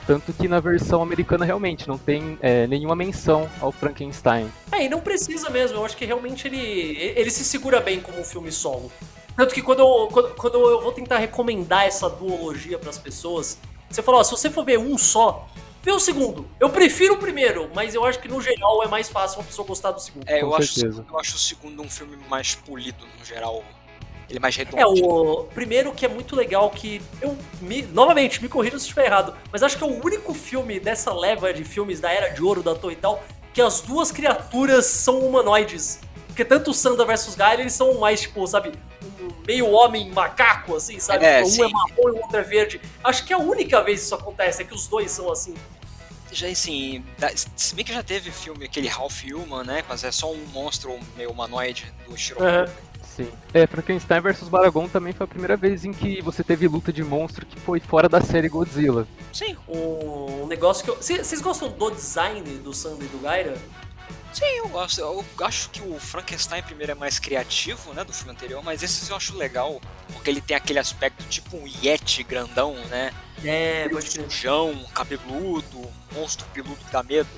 Tanto que na versão americana realmente não tem é, nenhuma menção ao Frankenstein. É, e não precisa mesmo. Eu acho que realmente ele, ele se segura bem como um filme solo. Tanto que quando eu, quando, quando eu vou tentar recomendar essa duologia pras pessoas, você fala, se você for ver um só, vê o segundo. Eu prefiro o primeiro, mas eu acho que no geral é mais fácil uma pessoa gostar do segundo. É, eu acho, eu acho o segundo um filme mais polido, no geral. Ele é mais redondo. É, o primeiro que é muito legal que eu me, novamente me corrija se estiver errado, mas acho que é o único filme dessa leva de filmes da Era de Ouro da Torre e tal que as duas criaturas são humanoides. Porque tanto o Sanda versus Gaia, eles são mais tipo, sabe, meio homem macaco assim, sabe? É, um sim. é marrom e o outro é verde. Acho que a única vez que isso acontece é que os dois são assim. Já assim, se bem que já teve filme, aquele Half Human, né? Mas é só um monstro meio humanoide do Shiro. Aham. Sim. É, Frankenstein vs Baragon também foi a primeira vez em que você teve luta de monstro que foi fora da série Godzilla. Sim, Um negócio que eu. Cê- Vocês gostam do design do Sanda e do Gaira? Sim, eu gosto. Eu acho que o Frankenstein primeiro é mais criativo, né? Do filme anterior, mas esses eu acho legal, porque ele tem aquele aspecto tipo um Yeti grandão, né? É, pode crer. Sujão, cabeludo, monstro peludo que dá medo.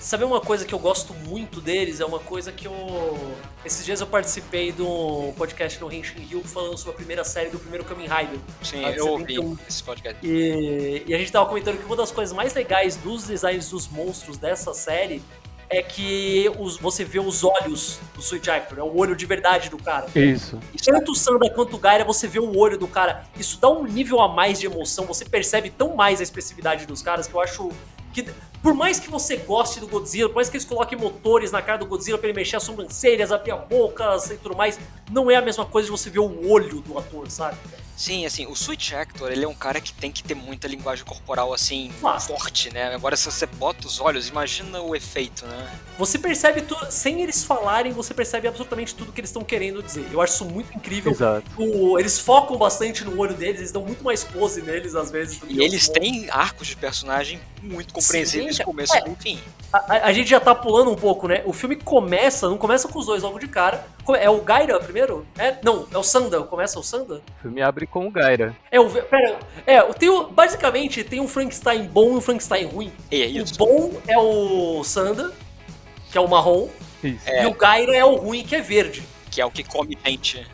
Sabe uma coisa que eu gosto muito deles? É uma coisa que eu. Esses dias eu participei de um podcast no Henshin Hill falando sobre a primeira série do primeiro Kamen Rider. Sim, eu ouvi 71. esse podcast. E, e a gente tava comentando que uma das coisas mais legais dos designs dos monstros dessa série é que os, você vê os olhos do Sweet Actor, é o olho de verdade do cara. Isso. Tanto o Sanda quanto o Gaira, você vê o olho do cara. Isso dá um nível a mais de emoção, você percebe tão mais a expressividade dos caras que eu acho que. Por mais que você goste do Godzilla, por mais que eles coloquem motores na cara do Godzilla pra ele mexer as sobrancelhas, abrir a boca e tudo mais, não é a mesma coisa de você ver o olho do ator, sabe? Sim, assim, o Switch Actor, ele é um cara que tem que ter muita linguagem corporal, assim, Ah. forte, né? Agora, se você bota os olhos, imagina o efeito, né? Você percebe tudo, sem eles falarem, você percebe absolutamente tudo que eles estão querendo dizer. Eu acho isso muito incrível. Exato. O- eles focam bastante no olho deles, eles dão muito mais pose neles às vezes. E eles têm arcos de personagem muito compreensíveis, Sim, começo é. e fim. A, a- a gente já tá pulando um pouco, né? O filme começa, não começa com os dois logo de cara. É o Gaira primeiro? É, não, é o Sanda. Começa o Sanda? O filme abre com o Gaira. É o. Pera, é, tem o, basicamente tem um Frankenstein bom e um Frankenstein ruim. E é isso. O bom é o Sanda, que é o marrom, Isso. É. e o Gaira é o ruim, que é verde. Que é o que come gente.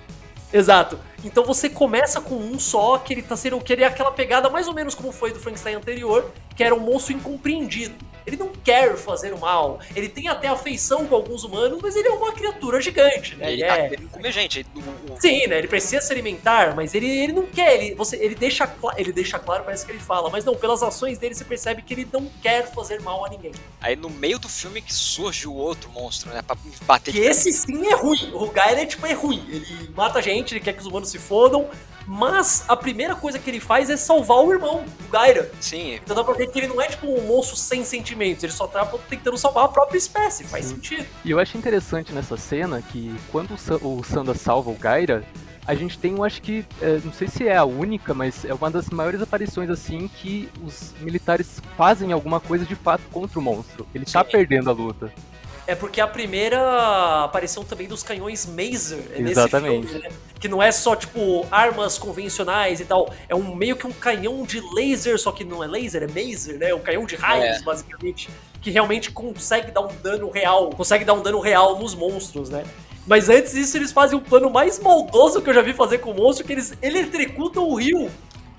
Exato. Então você começa com um só, que ele tá sendo. que ele é aquela pegada mais ou menos como foi do Frankenstein anterior, que era um monstro incompreendido. Ele não quer fazer o mal. Ele tem até afeição com alguns humanos, mas ele é uma criatura gigante, né? Ele Ele tá é. comer gente. Sim, né? Ele precisa se alimentar, mas ele, ele não quer. Ele, você, ele, deixa, ele deixa claro, parece que ele fala, mas não, pelas ações dele você percebe que ele não quer fazer mal a ninguém. Aí no meio do filme que surge o outro monstro, né? Pra bater Que esse sim é ruim. O Gaia é tipo é ruim. Ele mata gente, ele quer que os humanos se fodam, Mas a primeira coisa que ele faz é salvar o irmão, o Gaira. Sim. Então dá pra ver que ele não é tipo um monstro sem sentimentos, ele só tá tentando salvar a própria espécie, faz Sim. sentido. E eu acho interessante nessa cena que quando o, Sa- o Sanda salva o Gaira, a gente tem, eu acho que, é, não sei se é a única, mas é uma das maiores aparições assim que os militares fazem alguma coisa de fato contra o monstro. Ele tá Sim. perdendo a luta. É porque a primeira aparição também dos canhões Maser é nesse Exatamente. filme, né? Que não é só, tipo, armas convencionais e tal. É um meio que um canhão de laser, só que não é laser, é Maser, né? Um canhão de raios, É. basicamente. Que realmente consegue dar um dano real. Consegue dar um dano real nos monstros, né? Mas antes disso, eles fazem o plano mais maldoso que eu já vi fazer com o monstro, que eles eletricutam o rio.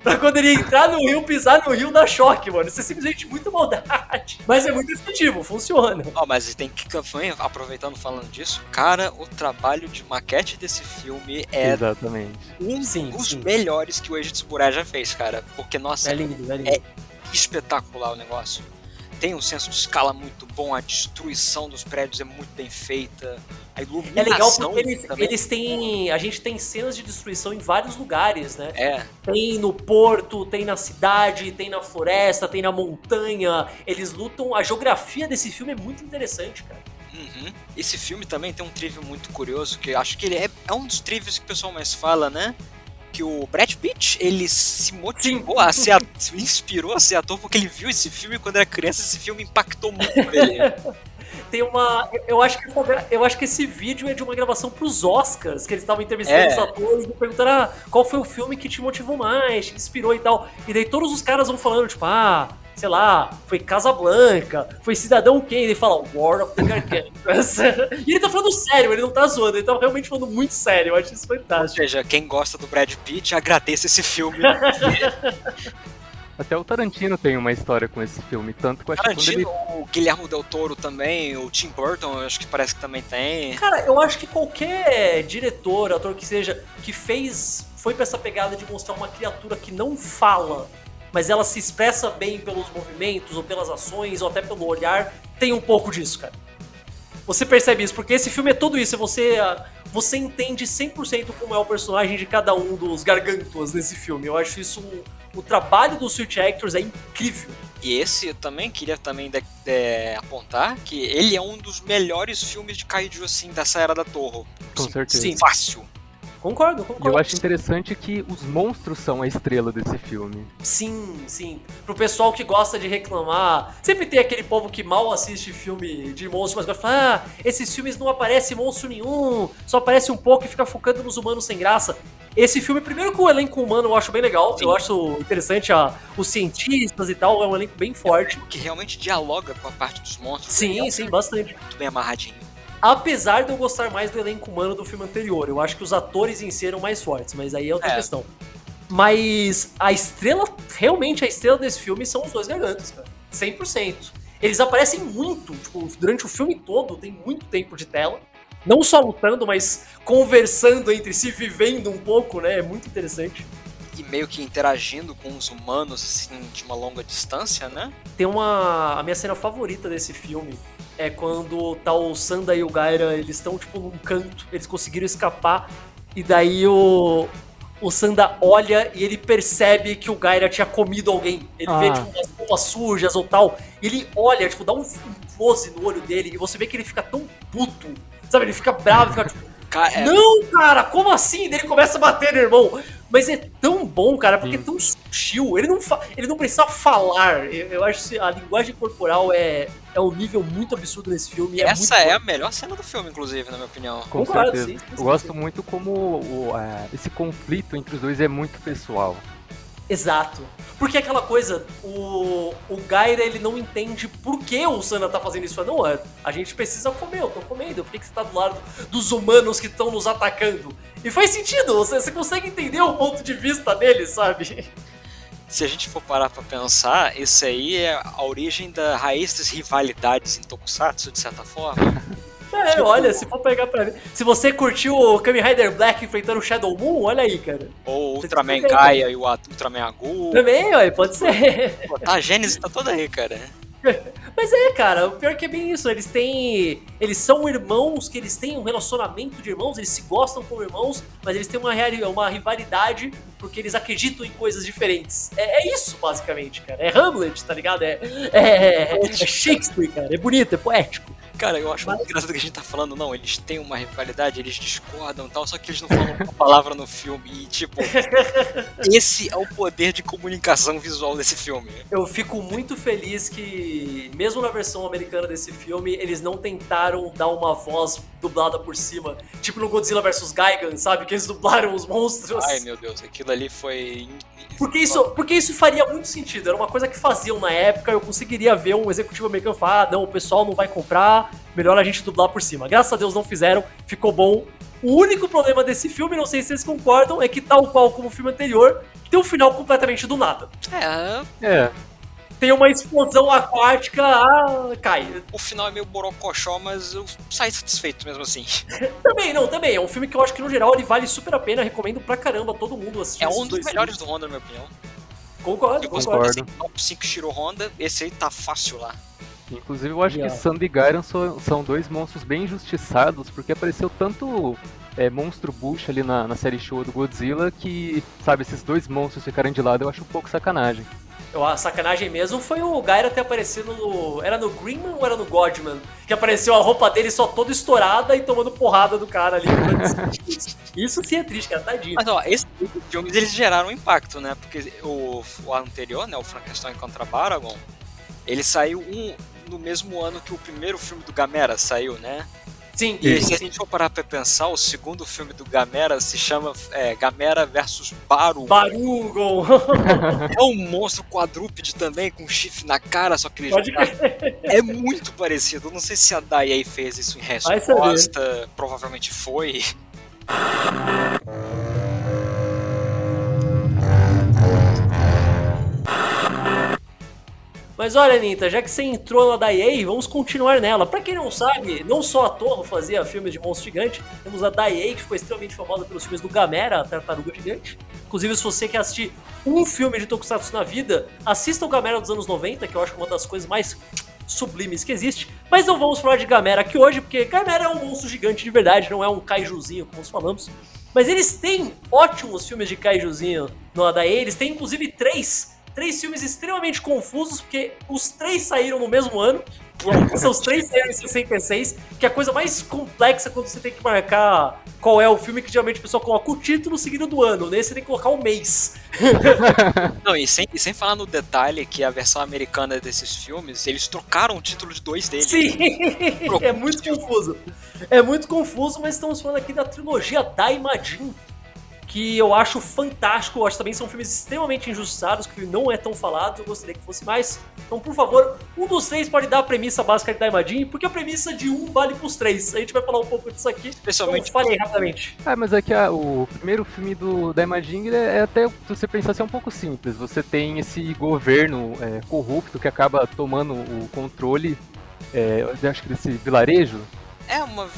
Pra quando ele entrar no rio, pisar no rio, dar choque, mano. Isso é simplesmente muita maldade. Mas é muito efetivo, funciona. Ó, mas tem que também, aproveitando falando disso, cara, o trabalho de maquete desse filme é Exatamente. um Sim, dos sim. melhores que o de Tsuburaya já fez, cara. Porque, nossa, É lindo, é lindo. É espetacular o negócio. Tem um senso de escala muito bom, a destruição dos prédios é muito bem feita, a iluminação É legal porque eles, eles têm. A gente tem cenas de destruição em vários lugares, né? É, Tem no porto, tem na cidade, tem na floresta, tem na montanha. Eles lutam. A geografia desse filme é muito interessante, cara. uhum. Esse filme também tem um trivio muito curioso, que acho que ele é, é um dos trivios que o pessoal mais fala, né? Que o Brad Pitt, ele se motivou a ser ator, se inspirou a ser ator porque ele viu esse filme quando era criança, esse filme impactou muito ele. Tem uma. Eu acho que eu acho que esse vídeo é de uma gravação pros Oscars, que eles estavam entrevistando É. os atores e perguntando ah, qual foi o filme que te motivou mais, te inspirou e tal. E daí todos os caras vão falando, tipo, ah, sei lá, foi Casablanca, foi Cidadão Kane, ele fala War of the Gargantuas. e ele tá falando sério, ele não tá zoando, ele tá realmente falando muito sério, eu acho isso Ou fantástico. seja, quem gosta do Brad Pitt, agradeça esse filme. Até o Tarantino tem uma história com esse filme, tanto que eu acho que Tarantino, ele o Guilherme Del Toro também, o Tim Burton, eu acho que parece que também tem. Cara, eu acho que qualquer diretor, ator que seja, que fez. Foi pra essa pegada de mostrar uma criatura que não fala, mas ela se expressa bem pelos movimentos, ou pelas ações, ou até pelo olhar, tem um pouco disso, cara. Você percebe isso, porque esse filme é tudo isso, você. ah, Você entende 100% como é o personagem de cada um dos gargantuas nesse filme. Eu acho isso. O trabalho dos Switch Actors é incrível. E esse eu também queria também de- de- apontar que ele é um dos melhores filmes de kaiju assim dessa era da Torre. Com certeza. Sim. Fácil. Concordo, E concordo. eu acho interessante que os monstros são a estrela desse filme. Sim, sim. Pro pessoal que gosta de reclamar, sempre tem aquele povo que mal assiste filme de monstro, mas vai falar: ah, esses filmes não aparece monstro nenhum, só aparece um pouco e fica focando nos humanos sem graça. Esse filme, primeiro que o elenco humano eu acho bem legal, Sim. eu acho interessante a, os cientistas e tal, é um elenco bem forte. Que realmente dialoga com a parte dos monstros. Sim, é um sim, bastante. Muito bem amarradinho. Apesar de eu gostar mais do elenco humano do filme anterior, eu acho que os atores em si eram mais fortes, mas aí é outra É. questão. Mas a estrela, realmente a estrela desse filme são os dois gargantos, cara. 100%. Eles aparecem muito, tipo, durante o filme todo, tem muito tempo de tela. Não só lutando, mas conversando entre si, vivendo um pouco, né? É muito interessante. E meio que interagindo com os humanos assim de uma longa distância, né? Tem uma. A minha cena favorita desse filme é quando tá o Sanda e o Gaira, eles estão tipo num canto, eles conseguiram escapar, e daí o. O Sanda olha e ele percebe que o Gaira tinha comido alguém. Ele vê, Ah. tipo, umas roupas sujas ou tal. E ele olha, tipo, dá um, close no olho dele e você vê que ele fica tão puto. Sabe, ele fica bravo, fica tipo, Ca- é, não, cara, como assim? Daí ele começa a bater no irmão. Mas é tão bom, cara, porque Sim. é tão sutil. Ele não, fa- ele não precisa falar. Eu, eu acho que a linguagem corporal é, é um nível muito absurdo nesse filme. é essa muito é bom. a melhor cena do filme, inclusive, na minha opinião. Com Concordo, certeza. sim, sim, sim, eu gosto muito como o- é, esse conflito entre os dois é muito pessoal. Exato. Porque é aquela coisa, o, o Gaira ele não entende por que o Sana tá fazendo isso. Não, é, a gente precisa comer, eu tô comendo. Por que, que você tá do lado dos humanos que estão nos atacando? E faz sentido, você, você consegue entender o ponto de vista dele, sabe? Se a gente for parar pra pensar, isso aí é a origem da raiz das rivalidades em Tokusatsu, de certa forma. É, Tipo- olha, se for pegar pra ver. Se você curtiu o Kamen Rider Black enfrentando o Shadow Moon, olha aí, cara. Ou o Ultraman. Gaia e o Ultraman Agu. Também, olha, pode ser. Pô, tá, a Gênesis tá toda aí, cara. Mas é, cara, o pior é que é bem isso. Eles têm. Eles são irmãos, que eles têm um relacionamento de irmãos, eles se gostam como irmãos, mas eles têm uma, uma rivalidade porque eles acreditam em coisas diferentes. É, é isso, basicamente, cara. É Hamlet, tá ligado? É, é, é Shakespeare, cara. É bonito, é poético. Cara, eu acho Mas... muito engraçado que a gente tá falando, não, eles têm uma rivalidade, eles discordam e tal, só que eles não falam uma palavra no filme. E, tipo, esse é o poder de comunicação visual desse filme. Eu fico muito feliz que, mesmo na versão americana desse filme, eles não tentaram dar uma voz dublada por cima. Tipo no Godzilla vs Gigan, sabe? Que eles dublaram os monstros. Ai, meu Deus, aquilo ali foi. Porque isso, porque isso faria muito sentido. Era uma coisa que faziam na época. Eu conseguiria ver um executivo americano falar: ah, não, o pessoal não vai comprar melhor a gente dublar por cima. Graças a Deus não fizeram, ficou bom. O único problema desse filme, não sei se vocês concordam, é que tal qual como o filme anterior, tem um final completamente do nada. É. É. Tem uma explosão aquática, ah, cai. O final é meio borocochó, mas eu saí satisfeito mesmo assim. também, não, também. É um filme que eu acho que no geral ele vale super a pena, recomendo pra caramba todo mundo assistir. É um dos melhores filmes. do Honda, na minha opinião. Concordo, concordo. Assim, top 5 Shiro Honda, esse aí tá fácil lá. Inclusive, eu acho yeah. que Sandy e Gairan são dois monstros bem injustiçados, porque apareceu tanto é, monstro bush ali na, na série show do Godzilla que, sabe, esses dois monstros ficarem de lado eu acho um pouco sacanagem. A sacanagem mesmo foi o Gaira ter aparecido no. Era no Greenman ou era no Godman? Que apareceu a roupa dele só toda estourada e tomando porrada do cara ali. Isso sim é triste, cara, tadinho. Mas ó, esses filmes eles geraram impacto, né? Porque o, o anterior, né? O Frankenstein contra Baragon, ele saiu um, no mesmo ano que o primeiro filme do Gamera saiu, né? Sim. E se a gente for parar pra pensar, o segundo filme do Gamera se chama é, Gamera versus Barugon. Barugon! é um monstro quadrúpede também, com chifre na cara, só que ele Pode já... É muito parecido. Não sei se a Dai fez isso em resposta. Provavelmente foi. Mas olha, Ninta, já que você entrou na da EA, vamos continuar nela. Para quem não sabe, não só a Torre fazia filmes de monstro gigante, temos a da EA, que ficou extremamente famosa pelos filmes do Gamera, a Tartaruga Gigante. Inclusive, se você quer assistir um filme de Tokusatsu na vida, assista o Gamera dos anos 90, que eu acho uma das coisas mais sublimes que existe. Mas não vamos falar de Gamera aqui hoje, porque Gamera é um monstro gigante de verdade, não é um kaijuzinho, como nós falamos. Mas eles têm ótimos filmes de kaijuzinho no EA, eles têm inclusive três Três filmes extremamente confusos, porque os três saíram no mesmo ano. São os três saíram em 66, que é a coisa mais complexa quando você tem que marcar qual é o filme que geralmente o pessoal coloca o título seguido do ano. Nesse você tem que colocar o mês. Não, e sem, e sem falar no detalhe que a versão americana desses filmes, eles trocaram o título de dois deles. Sim, é muito confuso. É muito confuso, mas estamos falando aqui da trilogia Daimajin, que eu acho fantástico. Eu acho também são filmes extremamente injustiçados, que não é tão falado. Eu gostaria que fosse mais. Então, por favor, um dos três pode dar a premissa básica de Daimadin, porque a premissa de um vale pros três. A gente vai falar um pouco disso aqui. Especialmente. Então, falei rapidamente. Ah, mas é que a, o primeiro filme do Daimadin é, é até, se você pensar assim, é um pouco simples. Você tem esse governo é, corrupto que acaba tomando o controle, é, eu acho que desse vilarejo. É uma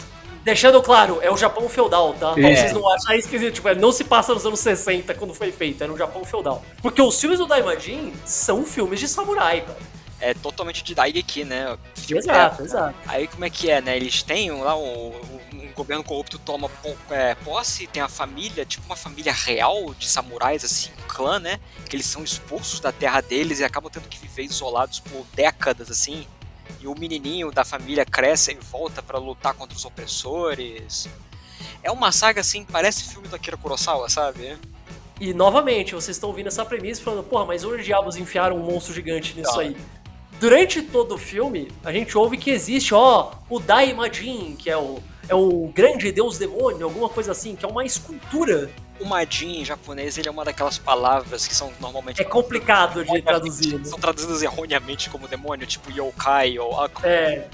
Deixando claro, é o Japão feudal, tá? Pra vocês não acharem esquisito. Tipo, não se passa nos anos 60 quando foi feito, é no Japão feudal. Porque os filmes do Daimajin são filmes de samurai, cara. É totalmente de Daigeki, né? exato, é, exato. Aí como é que é, né? Eles têm lá um, um governo corrupto toma é, posse, tem a família, tipo uma família real de samurais, assim, um clã, né? Que eles são expulsos da terra deles e acabam tendo que viver isolados por décadas, assim e o menininho da família cresce e volta para lutar contra os opressores. É uma saga assim, parece filme do Akira Kurosawa, sabe? E novamente, vocês estão ouvindo essa premissa falando, porra, mas onde diabos enfiaram um monstro gigante nisso tá. aí? Durante todo o filme, a gente ouve que existe, ó, o Daimajin, que é o, é o grande deus demônio, alguma coisa assim, que é uma escultura o Majin em japonês ele é uma daquelas palavras que são normalmente. É complicado de traduzir. Né? São traduzidas erroneamente como demônio, tipo yokai ou Aku. É.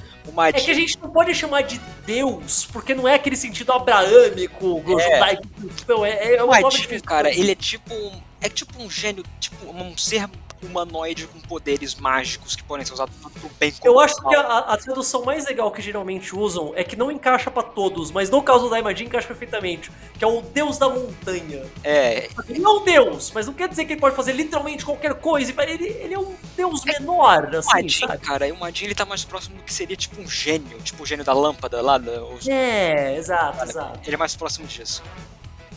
É que a gente não pode chamar de Deus, porque não é aquele sentido abraâmico, é. Tipo, é, é uma Majin, cara, ele é tipo. É tipo um gênio, tipo um ser humanoide com poderes mágicos que podem ser usados pro bem Eu acho que a, a tradução mais legal que geralmente usam é que não encaixa pra todos, mas no caso do Daimajin encaixa perfeitamente, que é o deus da montanha. É, Ele não é um deus, mas não quer dizer que ele pode fazer literalmente qualquer coisa. Ele, ele é um deus menor, o assim, Madin, sabe? cara, o Madin ele tá mais próximo do que seria tipo um gênio, tipo o gênio da lâmpada lá, da, os- É, exato, exato. ele é mais próximo disso.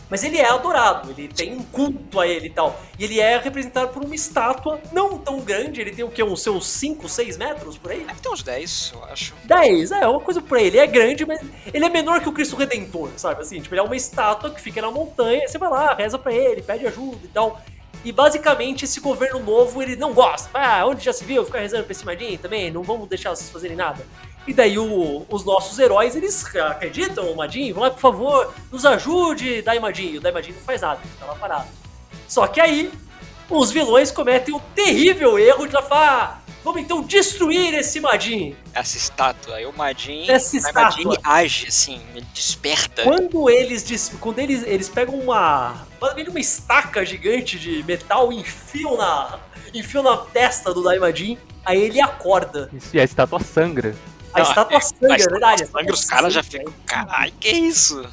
Mas ele é adorado, ele tem um culto a ele e tal. E ele é representado por uma estátua não tão grande, ele tem o quê? Uns seus 5, 6 metros por aí? Deve ter uns 10, eu acho. 10, é uma coisa por aí. Ele é grande, mas ele é menor que o Cristo Redentor, sabe? Assim, tipo, ele é uma estátua que fica na montanha, você vai lá, reza pra ele, pede ajuda e tal. E basicamente esse governo novo ele não gosta. Ah, onde já se viu ficar rezando pra esse Madin também? Não vamos deixar vocês fazerem nada. E daí o- os nossos heróis, eles acreditam no Madin, vão lá, por favor, nos ajude, Daimadin. E o Daimadin não faz nada, ele fica lá parado. Só que aí, os vilões cometem o terrível erro de falar, ah, vamos então destruir esse Madin. Essa estátua, aí o Madin, Essa o Madin estátua. age assim, ele desperta. Quando eles quando eles, eles pegam uma uma estaca gigante de metal e enfiam na enfiam na testa do Daimadin, aí ele acorda. Isso, e a estátua sangra. A Não, estátua sangra, Mas é verdade. a sangue, estátua os caras já sangra. ficam, caralho, que isso?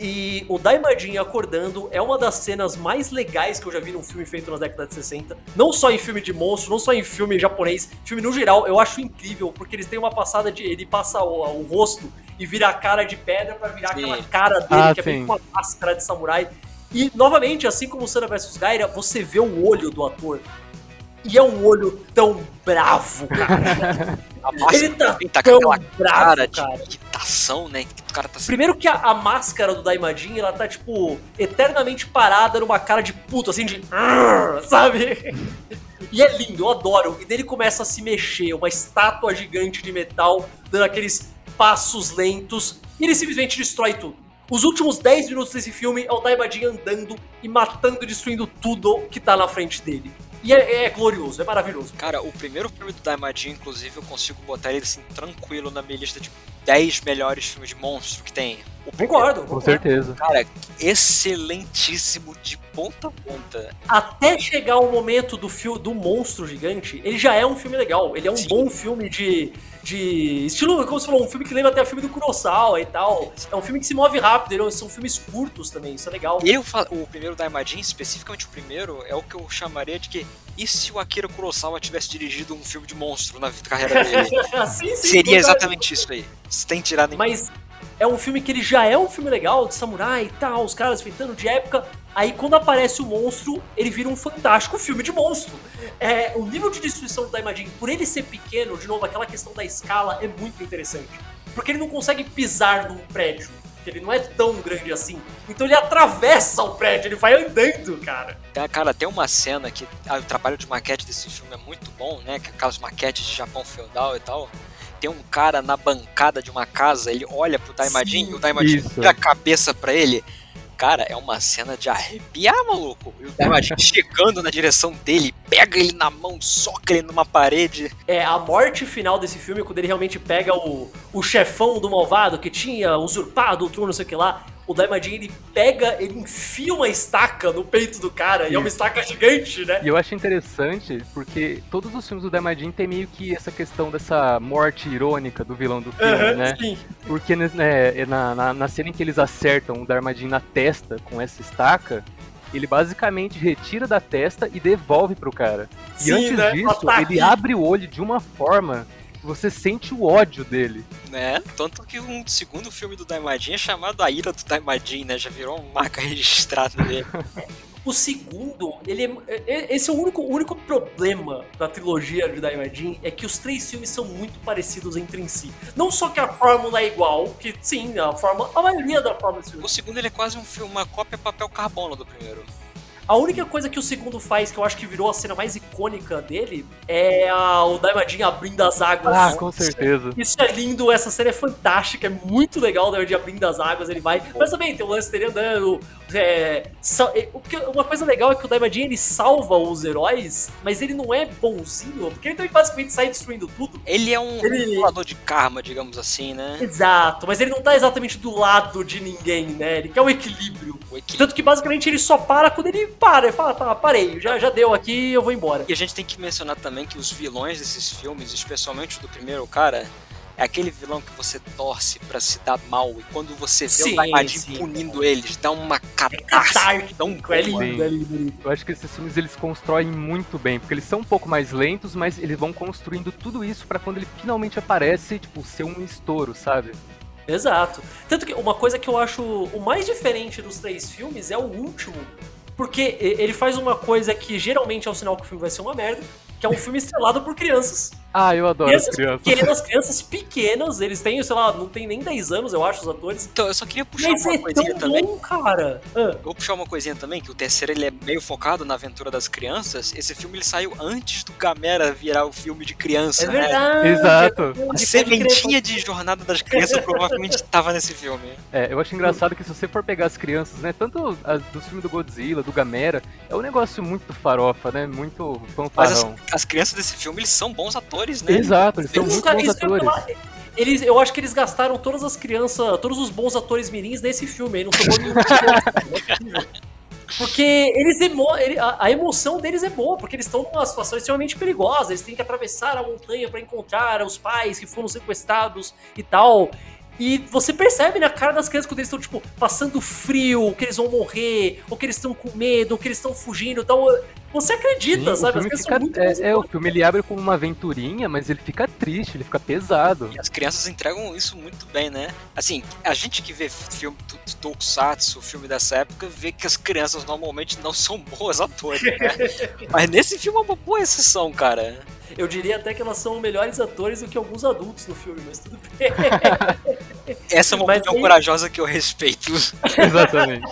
E o Daimadin acordando é uma das cenas mais legais que eu já vi num filme feito na década de 60. Não só em filme de monstro, não só em filme japonês, filme no geral, eu acho incrível, porque eles têm uma passada de. Ele passa o, o rosto e vira a cara de pedra pra virar Sim. aquela cara dele, Ah, que é bem uma máscara de samurai. E, novamente, assim como o Sana vs Gaira, você vê o olho do ator. E é um olho tão bravo, cara. A máscara Ele tá tá tão com aquela bravo, cara de cara. irritação, né? O cara tá Primeiro que a, a máscara do Daimadin, ela tá, tipo, eternamente parada numa cara de puto, assim, de... Sabe? E é lindo, eu adoro. E dele começa a se mexer, uma estátua gigante de metal, dando aqueles passos lentos, e ele simplesmente destrói tudo. Os últimos 10 minutos desse filme é o Daimadin andando e matando e destruindo tudo que tá na frente dele. E é, é glorioso, é maravilhoso. Cara, o primeiro filme do Daimadin, inclusive, eu consigo botar ele assim, tranquilo na minha lista de 10 melhores filmes de monstro que tem. O Concordo, Com certeza. Cara, excelentíssimo de ponta a ponta. até chegar o momento do filme do monstro gigante, ele já é um filme legal. Ele é um Sim. bom filme de, de estilo, como você falou, um filme que lembra até o filme do Kurosawa e tal. É um filme que se move rápido, ele- são filmes curtos também, isso é legal. Eu falo, o primeiro Daimadin, especificamente o primeiro, é o que eu chamaria de que e se o Akira Kurosawa tivesse dirigido um filme de monstro na carreira dele? sim, sim, Seria exatamente isso aí. Sem tirar nem Mas é um filme que ele já é um filme legal, de samurai e tal, os caras enfrentando de época. Aí quando aparece o monstro, ele vira um fantástico filme de monstro. É, o nível de destruição do Daimadin, por ele ser pequeno, de novo, aquela questão da escala é muito interessante. Porque ele não consegue pisar num prédio. Ele não é tão grande assim. Então ele atravessa o prédio, ele vai andando, cara. Tem- Cara, tem uma cena que ah, o trabalho de maquete desse filme é muito bom, né? Que aquelas maquetes de Japão feudal e tal. Tem um cara na bancada de uma casa, ele olha pro Daimadin Sim, e o Daimadin isso. vira a cabeça pra ele. Cara, é uma cena de arrepiar, maluco. E o Daimadin chegando na direção dele, pega ele na mão, soca ele numa parede. É, a morte final desse filme, quando ele realmente pega o, o chefão do malvado que tinha usurpado o trono, não sei o que lá. O Daimadin, ele pega, ele enfia uma estaca no peito do cara, e é uma estaca gigante, né? E eu acho interessante porque todos os filmes do Daimadin tem meio que essa questão dessa morte irônica do vilão do filme, Aham, né? sim. Porque né, é na, na, na cena em que eles acertam o Daimadin na testa com essa estaca, ele basicamente retira da testa e devolve pro cara. E Sim, antes né? disso, Ataque. ele abre o olho de uma forma você sente o ódio dele. né? Tanto que um segundo filme do Daimadin é chamado A Ira do Daimadin, né? Já virou uma marca registrada dele. O segundo, ele é, é- esse é o único, o único problema da trilogia de Daimadin, é que os três filmes são muito parecidos entre em si. Não só que a fórmula é igual, que sim, a fórmula, a maioria da fórmula filme O segundo ele é quase um filme, uma cópia papel carbono do primeiro. A única coisa que o segundo faz, que eu acho que virou a cena mais icônica dele, é a- o Daimadin abrindo as águas. Ah, com certeza. Isso é lindo, essa cena é fantástica, é muito legal o Daimadin abrindo as águas, ele vai. Mas também tem o lance dele andando. é, sa- é, o que- uma coisa legal é que o Daimadin ele salva os heróis, mas ele não é bonzinho, porque ele também basicamente sai destruindo tudo. Ele é um Ele- regulador de karma, digamos assim, né? Exato, mas ele não tá exatamente do lado de ninguém, né? Ele quer o equilíbrio. O equilíbrio. Tanto que basicamente ele só para quando ele para, ele fala, tá, parei, já, já deu aqui, eu vou embora. E a gente tem que mencionar também que os vilões desses filmes, especialmente do primeiro cara, é aquele vilão que você torce pra se dar mal e quando você vê Sim, o Daimadin punindo eles, dá uma é lindo, boa. Sim. é lindo, é lindo. Eu acho que esses filmes eles constroem muito bem, porque eles são um pouco mais lentos, mas eles vão construindo tudo isso pra quando ele finalmente aparece, tipo, ser um estouro, sabe? Exato. Tanto que uma coisa que eu acho o mais diferente dos três filmes é o último. Porque ele faz uma coisa que geralmente é o sinal que o filme vai ser uma merda, que é um filme estrelado por crianças. Ah, eu adoro as crianças. pequenas, crianças pequenas, eles têm, sei lá, não tem nem 10 anos, eu acho, os atores. Então, eu só queria puxar Mas uma é coisinha tão também. bom, cara. Ah, Eu vou puxar uma coisinha também, que o terceiro ele é meio focado na aventura das crianças. Esse filme ele saiu antes do Gamera virar o filme de criança, é né? verdade. Exato. A sementinha de Jornada das Crianças provavelmente estava nesse filme. É, eu acho engraçado que se você for pegar as crianças, né, tanto as dos filmes do Godzilla, do Gamera, é um negócio muito farofa, né, muito Mas as, fanfarrão. as crianças desse filme, eles são bons atores, né? Exato, eles são Eles- muito cara, bons atores. Eles, eu acho que eles gastaram todas as crianças, todos os bons atores mirins nesse filme aí, não sobrou nenhum. É. Porque eles emo ele- a, a emoção deles é boa, porque eles estão numa situação extremamente perigosa, eles têm que atravessar a montanha pra encontrar os pais que foram sequestrados e tal. E você percebe na cara das crianças quando eles estão, tipo, passando frio, que eles vão morrer, ou que eles estão com medo, ou que eles estão fugindo. Então, você acredita, Sim, sabe? As crianças fica, são muito é, é, o filme ele abre como uma aventurinha, mas ele fica triste, ele fica pesado. E as crianças entregam isso muito bem, né? Assim, a gente que vê filme do do Tokusatsu, filme dessa época, vê que as crianças normalmente não são boas atores, né? Mas nesse filme é uma boa exceção, cara. Eu diria até que elas são melhores atores do que alguns adultos no filme, mas tudo bem. Essa é uma opinião aí- corajosa que eu respeito. Exatamente.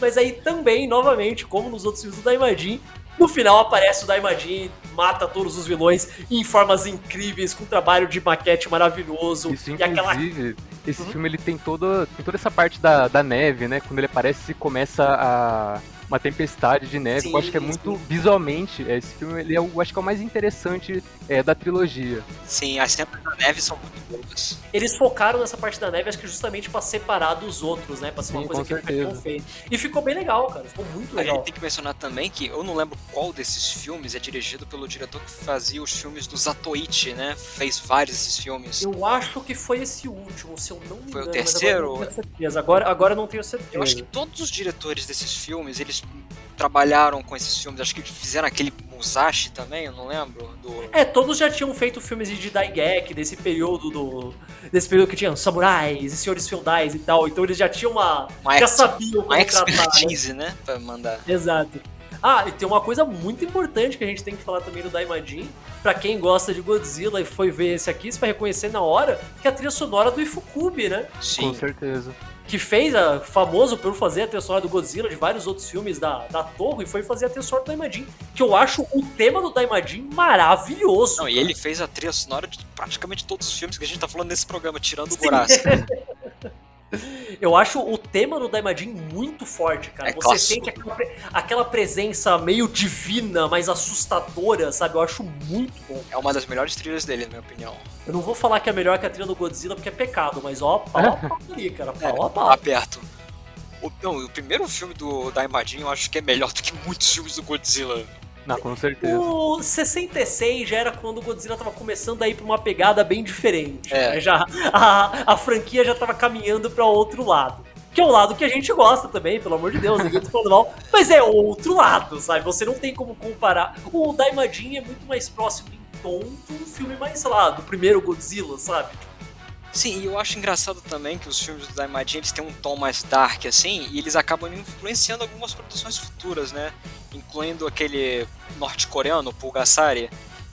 mas aí também, novamente, como nos outros filmes do Daimajin, no final aparece o Daimajin, mata todos os vilões em formas incríveis, com um trabalho de maquete maravilhoso. Isso, e aquela inclusive, esse Uhum. filme ele tem, todo, tem toda essa parte da, da neve, né? Quando ele aparece, começa a uma tempestade de neve. eu acho que é Sim, muito sim. visualmente. é, Esse filme ele é, o- eu acho que é o mais interessante é, da trilogia. Sim, as cenas da neve são muito boas. Eles focaram nessa parte da neve, acho que justamente pra separar dos outros, né? Pra ser uma Sim, coisa que certeza. bem feita. E ficou bem legal, cara. Ficou muito A legal. gente tem que mencionar também que eu não lembro qual desses filmes é dirigido pelo diretor que fazia os filmes do Zatoichi, né? Fez vários desses filmes. Eu acho que foi esse último, se eu não me Foi o engano. mas terceiro? Agora eu não tenho certeza. Agora, agora eu não tenho certeza. Eu acho que todos os diretores desses filmes, eles trabalharam com esses filmes. Acho que fizeram aquele Musashi também, eu não lembro. Do... É, todos já tinham feito filmes de Daigeki, desse período do. Desse período que tinha samurais e senhores feudais e tal. Então eles já tinham uma. Uma já ex- sabiam Uma como tratar, né? expertise, né? Pra mandar. Exato. Ah, e tem uma coisa muito importante que a gente tem que falar também do Daimajin. Pra quem gosta de Godzilla e foi ver esse aqui, você vai reconhecer na hora que é a trilha sonora do Ifukube, né? Com Sim. certeza. Que fez, a, famoso por fazer a trilha sonora do Godzilla, de vários outros filmes da, da Torre, e foi fazer a trilha sonora do Daimajin. Que eu acho o tema do Daimajin maravilhoso. Não, e ele fez a trilha sonora de praticamente todos os filmes que a gente tá falando nesse programa, tirando o Goraço. Eu acho o tema do Daimajin muito forte, cara. É Você clássico. sente aquela, pre- aquela presença meio divina, mas assustadora, sabe? Eu acho muito bom. É uma das melhores trilhas dele, na minha opinião. Eu não vou falar que é melhor que a trilha do Godzilla, porque é pecado, mas ó, pau a pau ali, cara. Pau a Tá pau. perto. O, não, o primeiro filme do Daimadin eu acho que é melhor do que muitos filmes do Godzilla. Não, com certeza. O 66 já era quando o Godzilla tava começando a ir pra uma pegada bem diferente. É. né? Já, a, a franquia já tava caminhando pra outro lado. Que é o lado que a gente gosta também, pelo amor de Deus, ninguém tá falando mal. Mas é outro lado, sabe? Você não tem como comparar. O Daimajin é muito mais próximo em tom um filme mais, sei lá, do primeiro Godzilla, sabe? Sim, e eu acho engraçado também que os filmes do Daimadin eles têm um tom mais dark assim, e eles acabam influenciando algumas produções futuras, né? Incluindo aquele norte-coreano, Pulgasari.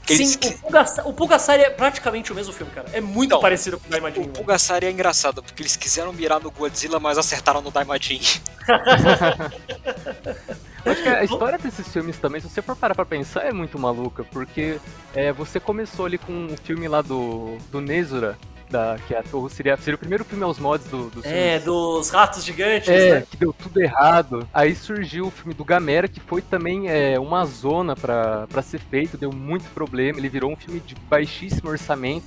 Sim, que- o, Pulgasa- o Pulgasari é praticamente o mesmo filme, cara. É muito Então, parecido com o Daimajin. O velho. Pulgasari é engraçado, porque eles quiseram mirar no Godzilla, mas acertaram no Daimadin. Acho que a história desses filmes também, se você for parar pra pensar, é muito maluca, porque é, você começou ali com o filme lá do, do Nezura, da, que é a Torre seria, seria o primeiro filme aos mods do, do É, dos ratos gigantes, É, né? que deu tudo errado. Aí surgiu o filme do Gamera, que foi também é, uma zona pra ser feito, deu muito problema. Ele virou um filme de baixíssimo orçamento.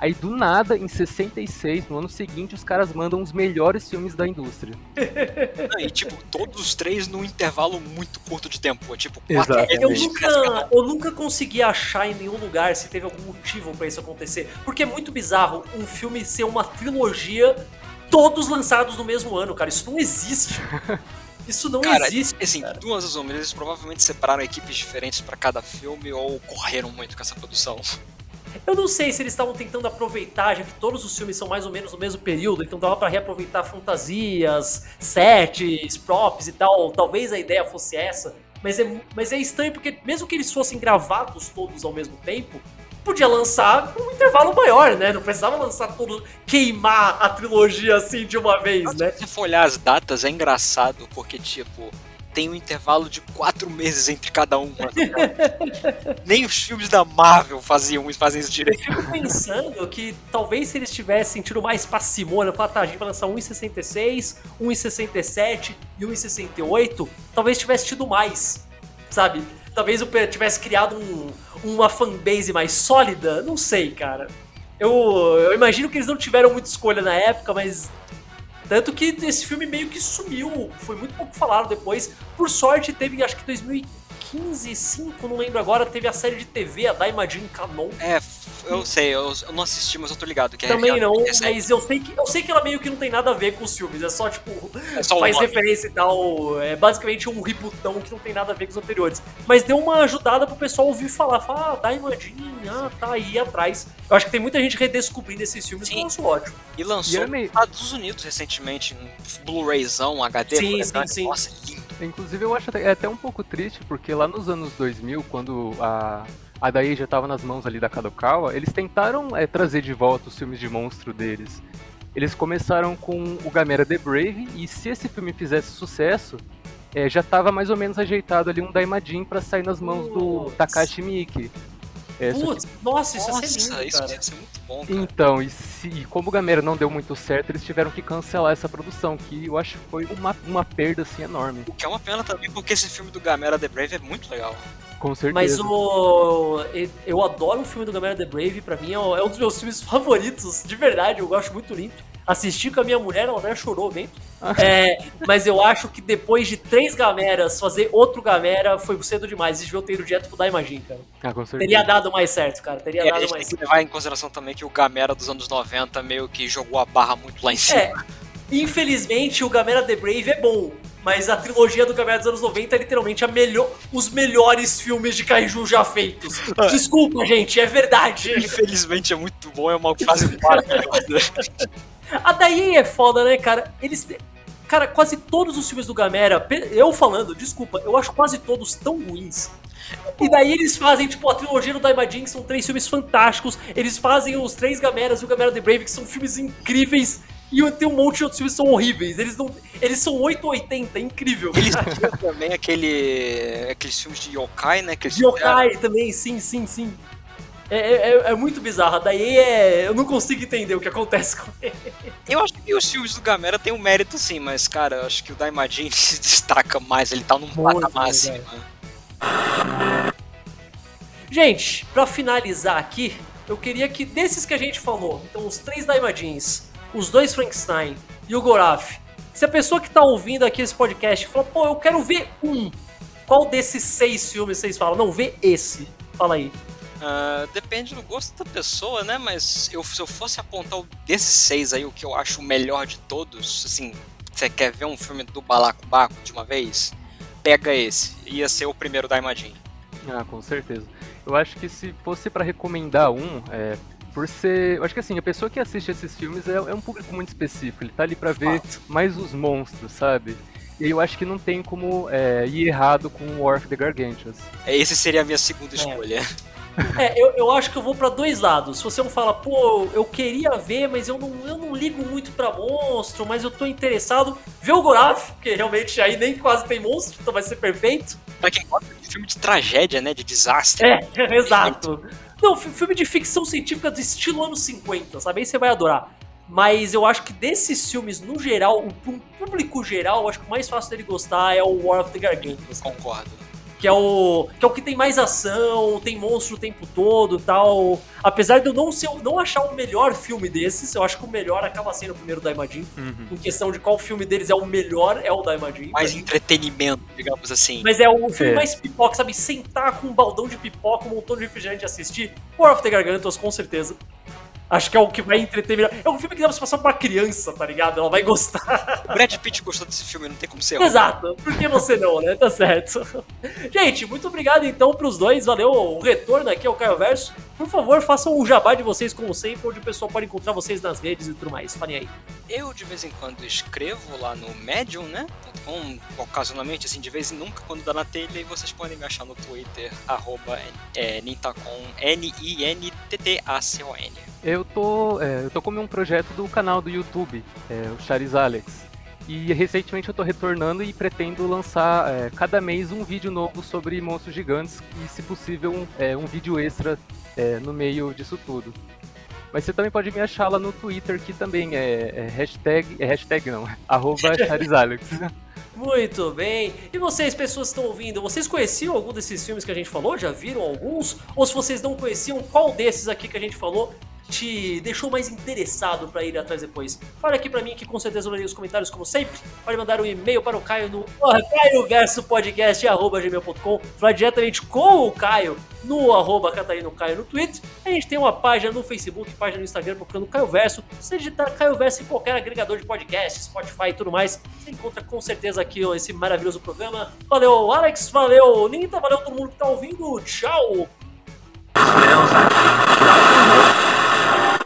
Aí do nada, em 66, no ano seguinte, os caras mandam os melhores filmes da indústria. e tipo, todos os três num intervalo muito curto de tempo. Tipo, quatro. Eu meses. nunca, eu nunca consegui achar em nenhum lugar se teve algum motivo pra isso acontecer. Porque é muito bizarro um filme ser uma trilogia, todos lançados no mesmo ano, cara. Isso não existe. Isso não Cara, existe. Assim, cara. duas resumas, eles provavelmente separaram equipes diferentes pra cada filme ou correram muito com essa produção. Eu não sei se eles estavam tentando aproveitar, já que todos os filmes são mais ou menos no mesmo período, então dava pra reaproveitar fantasias, sets, props e tal. Talvez a ideia fosse essa. Mas é, mas é estranho porque, mesmo que eles fossem gravados todos ao mesmo tempo, podia lançar um intervalo maior, né? Não precisava lançar todo. queimar a trilogia assim de uma vez, né? Se for olhar as datas, é engraçado, porque, tipo, tem um intervalo de quatro meses entre cada um. Nem os filmes da Marvel faziam isso, isso Eu direito. fico pensando que talvez se eles tivessem tido mais parcimônia, falar, tá, a gente vai lançar um em 66, um em 67 e um em 68, talvez tivesse tido mais, sabe? Talvez eu tivesse criado um- uma fanbase mais sólida, não sei, cara. Eu, eu imagino que eles não tiveram muita escolha na época, mas. Tanto que esse filme meio que sumiu, foi muito pouco falado depois. Por sorte, teve, acho que 2015, 5, não lembro agora, teve a série de TV, a Daimajin Canon. É, eu sei, eu, eu não assisti, mas eu tô ligado que é Também não, recente. mas eu sei, que, eu sei que ela meio que não tem nada a ver com os filmes, é só tipo, É só o faz nome. referência e tal, é basicamente um rebootão que não tem nada a ver com os anteriores. Mas deu uma ajudada pro pessoal ouvir falar, falar, ah, Diamondinha, ah, tá aí atrás. Eu acho que tem muita gente redescobrindo esses filmes, Sim. que eu acho ótimo. E lançou E é nos Estados Unidos recentemente, um Blu-rayzão, HD. Sim, sim, sim. Nossa, lindo. Inclusive, eu acho até, é até um pouco triste, porque lá nos anos 2000, quando a, a Daí já estava nas mãos ali da Kadokawa, eles tentaram é, trazer de volta os filmes de monstro deles. Eles começaram com o Gamera The Brave, e se esse filme fizesse sucesso, é, já estava mais ou menos ajeitado ali um Daimajin para sair nas mãos do Putz. Takashi Miike. É, só que- Putz, nossa, isso Nossa, ia ser lindo, isso cara. ia ser muito bom, cara. Então, e, se, e como o Gamera não deu muito certo, eles tiveram que cancelar essa produção, que eu acho que foi uma, uma perda assim enorme. O que é uma pena também, porque esse filme do Gamera The Brave é muito legal. Com certeza. Mas o. Eu adoro o filme do Gamera The Brave, pra mim é um é um dos meus filmes favoritos, de verdade, eu gosto muito limpo. Assisti com a minha mulher, ela até chorou bem. É, mas eu acho que depois de três Gameras, fazer outro Gamera foi cedo demais. Eles deviam ter ido direto pro Daimajin, cara. Ah, com certeza. Teria dado mais certo, cara. Teria E a dado gente mais tem que certo. levar em consideração também que o Gamera dos anos 90 meio que jogou a barra muito lá em cima. É, infelizmente o Gamera The Brave é bom. Mas a trilogia do Gamera dos anos 90 é literalmente a melhor, os melhores filmes de Kaiju já feitos. Desculpa, gente, é verdade. Infelizmente é muito bom, é uma fase parte. A Daí é foda, né, cara? Eles. Cara, quase todos os filmes do Gamera, eu falando, desculpa, eu acho quase todos tão ruins. E daí eles fazem, tipo, a trilogia do Daimajin, que são três filmes fantásticos. Eles fazem os três Gameras e o Gamera The Brave, que são filmes incríveis. E tem um monte de outros filmes que são horríveis. Eles não. Eles são 880, é incrível. Eles tinham também aquele, aqueles filmes de yokai, né? Que eles De Yokai também, sim, sim, sim. É, é, é- é muito bizarro. Daí é. Eu não consigo entender o que acontece com ele. Eu acho que os filmes do Gamera têm um mérito sim, mas cara, eu acho que o Daimajin se destaca mais, ele tá num Muito patamar acima. Gente, pra finalizar aqui, eu queria que desses que a gente falou, então os três Daimajins, os dois Frankenstein e o Goraf, se a pessoa que tá ouvindo aqui esse podcast falar, pô, eu quero ver um, qual desses seis filmes vocês falam? Não, vê esse. Fala aí. Ah, depende do gosto da pessoa, né? Mas eu, se eu fosse apontar o desses seis aí, o que eu acho o melhor de todos, assim, você quer ver um filme do Balacobaco de uma vez? Pega esse. Ia ser o primeiro Daimajin. Ah, com certeza. Eu acho que se fosse pra recomendar um, é, por ser. Eu acho que assim, a pessoa que assiste esses filmes é, é um público muito específico. Ele tá ali pra ver Fato. mais os monstros, sabe? E eu acho que não tem como é, ir errado com o War of the Gargantuas. Esse seria a minha segunda escolha. É, eu, eu acho que eu vou pra dois lados. Se você não fala, pô, eu queria ver, mas eu não, eu não ligo muito pra monstro, mas eu tô interessado, vê o Goraf, porque realmente aí nem quase tem monstro, então vai ser perfeito. Pra quem gosta de filme de tragédia, né? De desastre. É, exato. Não, fi- filme de ficção científica do estilo anos 50, sabe? Aí você vai adorar. Mas eu acho que desses filmes, no geral, pra um público geral, eu acho que o mais fácil dele gostar é o War of the Gargantuas. Concordo. Que é o que é o que tem mais ação, tem monstro o tempo todo, tal. Apesar de eu não ser, não achar o melhor filme desses, eu acho que o melhor acaba sendo o primeiro Daimajin. Uhum. Em questão de qual filme deles é o melhor, é o Daimajin. Mais entretenimento, digamos assim. Mas é o filme é. mais pipoca, sabe? Sentar com um baldão de pipoca, um montão de refrigerante e assistir. War of the Gargantos, com certeza. Acho que é o que vai entreter melhor. É um filme que dá pra passar pra criança, tá ligado? Ela vai gostar. O Brad Pitt gostou desse filme, não tem como ser. Exato. Por que você não, né? Tá certo. Gente, muito obrigado então pros dois. Valeu o retorno aqui ao Caio Verso. Por favor, façam o jabá de vocês como sempre, onde o pessoal pode encontrar vocês nas redes e tudo mais. Falem aí. Eu, de vez em quando, escrevo lá no Medium, né? Com, ocasionalmente, assim, de vez em nunca, quando dá na telha, e vocês podem me achar no Twitter, arroba é, Nintacon, N-I-N-T-T-A-C-O-N. Eu tô, é, eu tô com um projeto do canal do YouTube, é, o Charis Alex. E recentemente eu tô retornando e pretendo lançar é, cada mês um vídeo novo sobre monstros gigantes e, se possível, um, é, um vídeo extra é, no meio disso tudo. Mas você também pode me achar lá no Twitter, que também é, é hashtag. É hashtag não, arroba charizalex. Muito bem. E vocês, pessoas que estão ouvindo, vocês conheciam algum desses filmes que a gente falou? Já viram alguns? Ou se vocês não conheciam, qual desses aqui que a gente falou te deixou mais interessado para ir atrás depois? Fala aqui para mim que com certeza eu lerei os comentários como sempre. Pode mandar um e-mail para o Caio no caioversopodcast.gmail.com Falar diretamente com o Caio no arroba Catarino Caio no Twitter. A gente tem uma página no Facebook, página no Instagram procurando Caio Verso. Se digitar Caio Verso em qualquer agregador de podcast, Spotify e tudo mais, você encontra com certeza aqui esse maravilhoso programa. Valeu, Alex, valeu, Ninta, valeu todo mundo que tá ouvindo. Tchau!